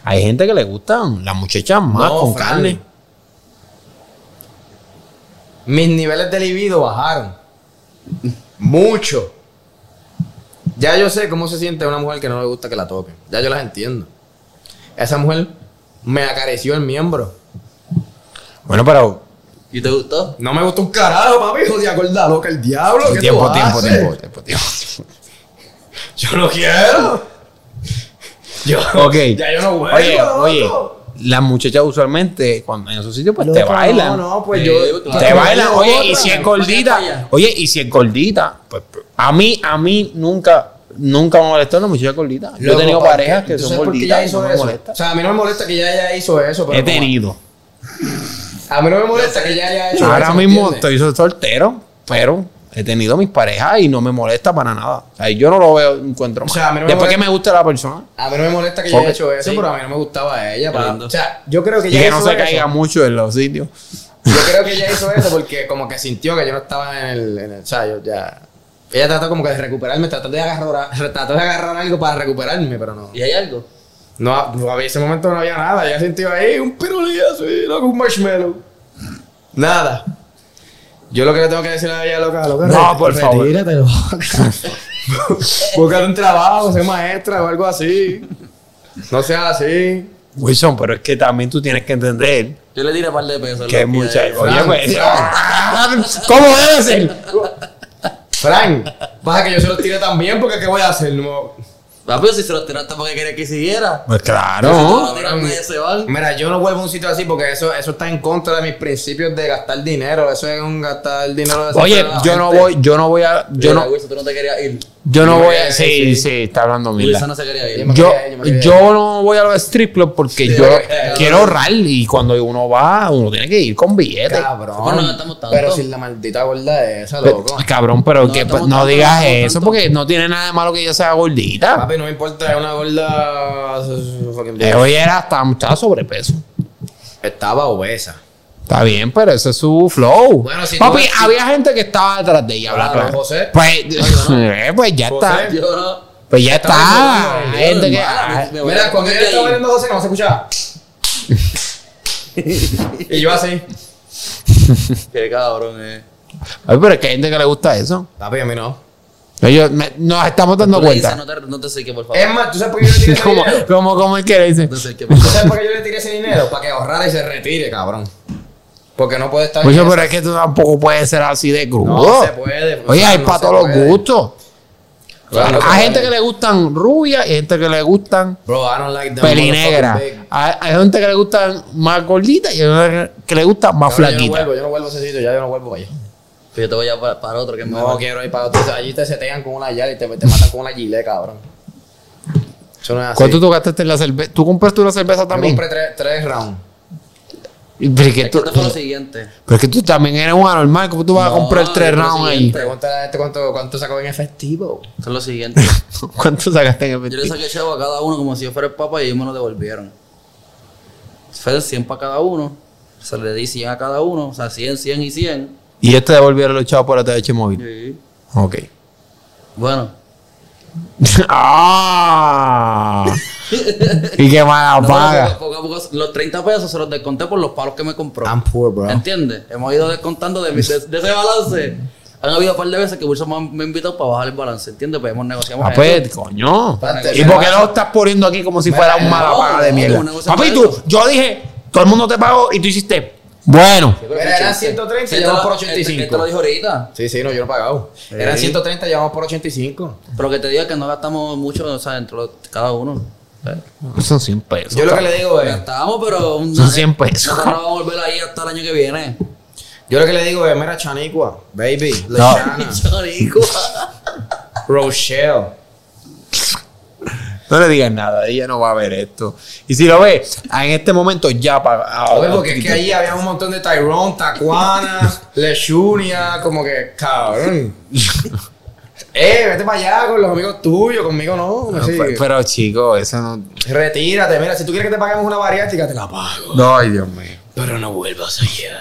Hay gente que le gustan las muchachas más No, con Fran. carne. Mis niveles de libido bajaron. Mucho. Ya yo sé cómo se siente una mujer que no le gusta que la toquen. Ya yo las entiendo. Esa mujer me acarició el miembro. Bueno, pero ¿Y te gustó? No me gusta un carajo, papi. Jodía gorda loca el diablo. ¿Qué Tiempo, tú tiempo, haces? tiempo, tiempo, tiempo. Yo no quiero. Yo, Ok. Ya yo no vuelvo. Oye, oye, las muchas usualmente, cuando en esos sitios, pues te bailan. No, no, pues Sí, yo. claro. Te que bailan, oye, y si es ¿Para qué gordita, oye, y si es gordita, pues a mí, a mí nunca, nunca me molestó una muchacha gordita. Yo he tenido parejas que ¿Tú son gorditas hizo no me eso? molesta. O sea, a mí no me molesta que ella haya hizo eso, pero. He tenido. A mí no me molesta que ella haya hecho Ahora eso. mismo ¿entiendes? estoy soltero, pero he tenido mis parejas y no me molesta para nada. O sea, yo no lo veo, encuentro mal. O sea, a mí no me Después que me guste la persona. A mí no me molesta que ella Ok. haya hecho eso, Sí. pero a mí no me gustaba ella. Qué para- o sea, yo creo que Y ella que no se eso. caiga mucho en los sitios. Yo creo que ella hizo eso porque como que sintió que yo no estaba en el, en el o sea, yo ya... Ella trató como que de recuperarme, trató de agarrar, trató de agarrar algo para recuperarme, pero no. ¿Y hay algo? No, había, ese momento no había nada. Ella sintió ahí un pirulí así, loco, un marshmallow. Nada. Yo lo que le tengo que decir a ella, loca, loca, No, por favor. retírate, loca. Búscate un trabajo, sé maestra o algo así. No seas así. Wilson, pero es que también tú tienes que entender Yo le tiré un par de pesos. que mucha. Oye, pues. ¿Cómo debe ser? Frank, pasa que yo se los tiré también porque ¿qué voy a hacer? No- Papi, si se los tiraste porque quería que siguiera. Pues Si claro. los tiras, nadie se van. Mira, yo no vuelvo a un sitio así porque eso, eso está en contra de mis principios de gastar dinero. Eso es un gastar dinero de Oye, yo no voy, yo no voy a. Yo Mira, no, Wilson, tú no te querías ir. Yo no voy a. quedé, Sí, sí. sí, está hablando mierda. no se quería ir. Yo Yo, no voy a los strip clubs porque Sí, yo quiero ahorrar y cuando uno va, uno tiene que ir con billetes. Cabrón. No tanto. Pero sin la maldita gorda esa, Pero, loco. Cabrón, pero No que pues, no tanto, digas no eso tanto. porque no tiene nada de malo que ella sea gordita. Papi, no me importa, es una gorda. fucking Eh, era hasta estaba sobrepeso. Estaba obesa. Está bien, pero ese es su flow. Bueno, si Papi, tú- si- había gente que estaba detrás de ella, Claro, claro. José. Pues, eh, pues ya José. está. Yo no. Pues ya Estaba está. diciendo, Hay gente que. hermana, me voy a Mira, cuando ella estaba ahí. bailando José, no se escuchaba. y yo así. Qué cabrón, eh. Ay, pero es que hay gente que le gusta eso. Papi, a mí no. Ellos, me- nos estamos dando Tú le dices, cuenta. no te, no te sé qué, por favor. Es más, ¿tú sabes por qué yo le tiré ese dinero? como, como es que le dice. No sé qué, por ¿Tú favor. sabes por qué yo le tiré ese dinero? Para que ahorrara y se retire, cabrón. Porque no puede estar. Oye, en pero esa- es que tú tampoco puedes ser así de crudo. No se puede. pues, Oye, hay no para todos los gustos. Claro, hay gente que le gustan rubias y gente que le gustan Bro, I don't like pelinegras. Hay, hay gente que le gustan más gorditas y hay gente que le gustan más Cabrón, Yo no flaquitas. vuelvo, yo no vuelvo a ese sitio, ya yo no vuelvo para allá. Pues yo te voy a para, para otro que es No mejor. quiero ir para otro. Allí te setean con una yala y te, te matan con una gilet, cabrón. Eso no es así. ¿Cuánto tú gastaste en la cerveza? ¿Tú compraste una cerveza Yo también? compré tres, tres rounds. Pero es que Es que tú, lo siguiente. pero es que tú también eres un anormal. ¿Cómo tú vas a No, comprar tres rounds ahí? Pregúntale a este cuánto, cuánto sacó en efectivo. Esto es lo siguiente. ¿Cuánto sacaste en Yo le efectivo? saqué chavo a cada uno como si yo fuera el papa y ellos me lo devolvieron. Fue de 100 para cada uno. Se le di 100 a cada uno. O sea, 100, 100 y 100. Y ellos te devolvieron los chavos por ATH móvil. Sí. Ok. Bueno. ¡Ah! y qué mala No, paga. poco a poco, los 30 pesos se los desconté por los palos que me compró. I'm poor, bro. ¿Entiendes? Hemos ido descontando de, mi- de- de ese balance. Han habido un par de veces que Wilson me ha- me ha invitado para bajar el balance. ¿Entiendes? Pues hemos negociado. Ah, pues, coño. Espérate, ¿Y por qué lo estás poniendo aquí como si fuera un mala paga de mierda? Papi, tú, yo dije, todo el mundo te pagó y tú hiciste. Bueno, eran 130 y Esto llevamos por lo- Esto, 85. esto lo dijo ahorita. Sí, sí, no, yo no he pagado. Eran 130 y llevamos por 85. Pero que te diga que no gastamos mucho, o sea, dentro de cada uno. ¿Eh? son 100 pesos. Yo lo que le digo es, Gastamos, pero. un- Son 100 pesos. No vamos a volver ahí hasta el año que viene. yo lo que le digo es, mira, Chanicua, baby, No. Chorico. Rochelle. No le digas nada, ella no va a ver esto. Y si lo ve, en este momento ya paga. A ver, porque es que ahí había un montón de Tyrone, Tacuana, Lechunia, como que, cabrón. eh, vete para allá con los amigos tuyos, conmigo no. No, sí. pe- Pero chico, eso no. Retírate, mira, si tú quieres que te paguemos una bariátrica, te la pago. No, ay, Dios mío. Pero no vuelvas allá.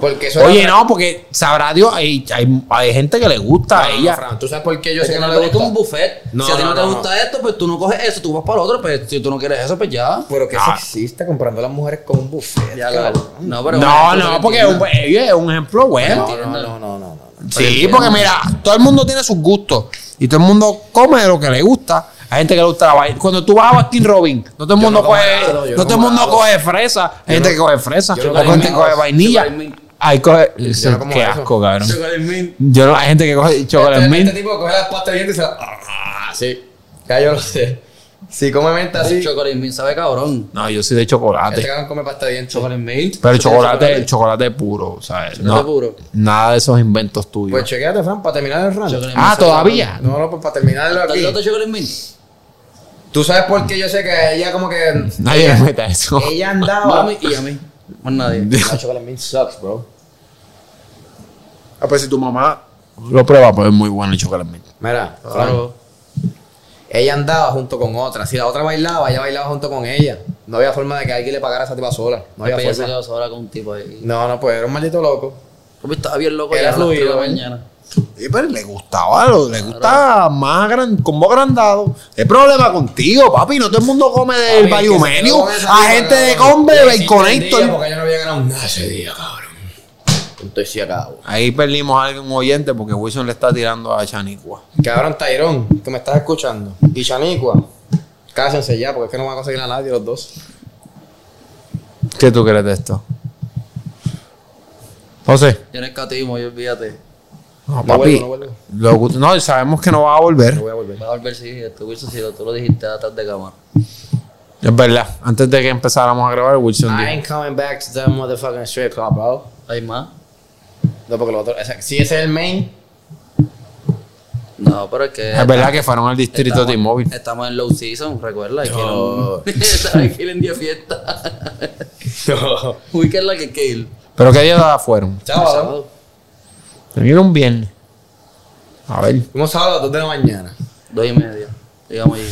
Porque eso Oye, no, porque sabrá Dios, hay, hay, hay gente que le gusta No, a no, ella. Fran, ¿tú sabes por qué yo sé Es que no le es gusta? un buffet. No, si a ti no, no, te no, gusta esto, pues tú no coges eso, tú vas para el otro. Pues si tú no quieres eso, pues ya. Pero que Ah. sexista comprando a las mujeres con un buffet. Ya, claro. No, pero No, no, porque entiendes. oye, es un ejemplo bueno. No, no, no, no, no, no. Sí, porque mira, todo el mundo tiene sus gustos y todo el mundo come de lo que le gusta. Hay gente que le gusta la vainilla. Cuando tú vas a Baskin Robin, no todo el mundo no coge, no no todo el mundo helado. coge fresa. Hay gente que coge fresa. Hay gente que coge vainilla. Hay coge, como qué eso. asco, cabrón. Yo no, hay gente que coge chocolate este, mint. Este tipo coge las pastas dientes y se. Ah, sí. Ya yo lo sé. Si come menta así... Chocolate mint sabe cabrón. No, yo soy de Este chocolate. cabrón come pasta. Chocolate mint. Pero el ¿Tú tienes chocolate, el chocolate puro, ¿sabes? Chocolate No, puro. nada de esos inventos tuyos. Pues chequéate, Fran, para terminar el mint ah, todavía. No, no, pues para terminarlo aquí. ¿Estás loco chocolate mint? Tú sabes por qué yo sé que ella como que... Nadie ella, le meta eso. Ella andaba... Mami y a mí. Más nadie. No, chocolate mint sucks, bro. Ah, pues si tu mamá lo prueba, pues es muy bueno el chocolate mint. Mira, Claro. ella andaba junto con otra. Si la otra bailaba, ella bailaba junto con ella. No había forma de que alguien le pagara a esa tipa sola. No había forma. sola con un tipo ahí. No, no, pues era un maldito loco. Estaba bien loco Era de la fluido, ¿eh? mañana. Sí, pero le gustaba, le gustaba más gran, como agrandado. El problema contigo, papi. No todo el mundo come del esa A gente de combe, Baconator. entendía Porque yo no había ganado nada ese día, cabrón. Estoy sí acabo. Ahí perdimos a algún oyente porque Wilson le está tirando a Chanicua. Cabrón, Tyrón, que me estás escuchando. Y Chanicua, cásense ya, porque es que no van a conseguir a nadie los dos. ¿Qué tú crees de esto? José. Yo no escatismo, yo olvídate. No, No papi. vuelvo, no vuelvo. lo no, sabemos que no va a volver. No voy a volver. Va a volver sí, esto Wilson, si lo, tú lo dijiste atrás de cámara. Es verdad. Antes de que empezáramos a grabar, Wilson I dijo. ain't coming back to that motherfucking strip club, bro. ¿Hay más? No, porque lo otro, si ese es el main, No, pero es que. Es verdad que fueron al distrito estamos- de T-Mobile. Estamos en low season, recuerda. Hay que ir a No. que ir en día fiesta. no. Weekend la que hay que ir. ¿Pero qué día fueron? Sábado. Vinieron un viernes. A ver. Fuimos sábado a las 2 de la mañana. Dos y media. Llegamos allí.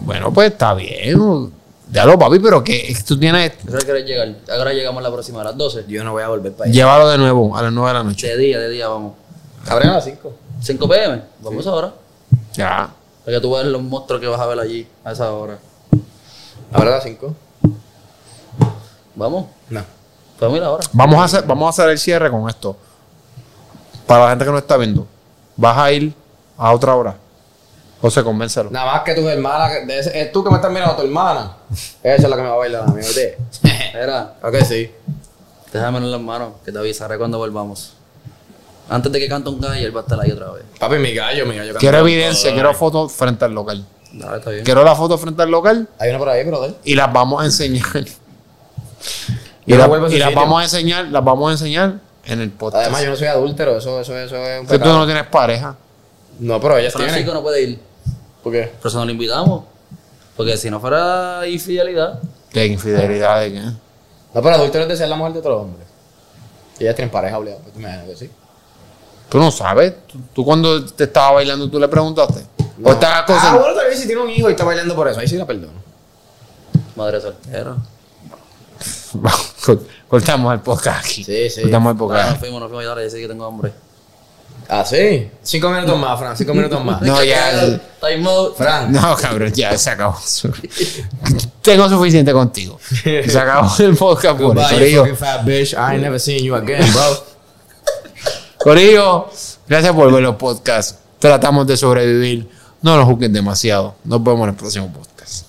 Bueno, pues está bien. Ya lo, papi, pero que tú tienes. ¿Qué hora quieres llegar? Ahora llegamos la próxima, a las 12. Yo no voy a volver para allá. Llévalo de nuevo a las 9 de la noche. De día, de día, vamos. Abren a las 5. 5 pm. Vamos ahora. Ya. Para que tú veas los monstruos que vas a ver allí a esa hora. Abren a las 5. Vamos. No. Podemos ir ahora. Vamos a hacer, vamos a hacer el cierre con esto. Para la gente que no está viendo. Vas a ir a otra hora. José, convéncelo. Nada más que tu hermana, que- de ese- es tú que me estás mirando, tu hermana. Esa es la que me va a bailar a mí, ¿oíste? Era, ok, sí. déjamelo en las manos, que te avisaré cuando volvamos. Antes de que cante un gallo, él va a estar ahí otra vez. Papi, mi gallo, mi gallo. Quiero evidencia, todo, quiero fotos frente al local. Dale, está bien. Quiero la foto frente al local Hay una por ahí, brother. y las vamos a enseñar. y la- a y las vamos a enseñar, las vamos a enseñar en el podcast. Además, yo no soy adúltero, eso, eso, eso es un que tú pecado. no tienes pareja. No, pero ellas Francisco tienen. no puede ir. ¿Por qué? Pero eso no lo invitamos. Porque si no fuera infidelidad, De infidelidad, de qué. No, pero adúltero es desear la mujer de otro hombre. Ellas tienen pareja obligada, pues tú me imaginas que sí. Tú no sabes. Tú, tú cuando te estaba bailando, tú le preguntaste. No. O estás Ah, cosa. bueno, tal vez si tiene un hijo y está bailando por eso, ahí sí la perdono. madre soltera. Cortamos el podcast aquí. Sí, sí. Cortamos el Bueno, podcast. nos fuimos, nos fuimos ya ahora decir que tengo hambre. Ah, sí. Cinco minutos más, Fran, cinco minutos más. No, ya. el- Time out. Fran. No, cabrón, ya se acabó. Tengo suficiente contigo. Se acabó el podcast por Corillo. fucking fat bitch. I ain't never seen you again, bro. Corillo, gracias por ver los podcasts. Tratamos de sobrevivir. No nos juzguen demasiado. Nos vemos en el próximo podcast.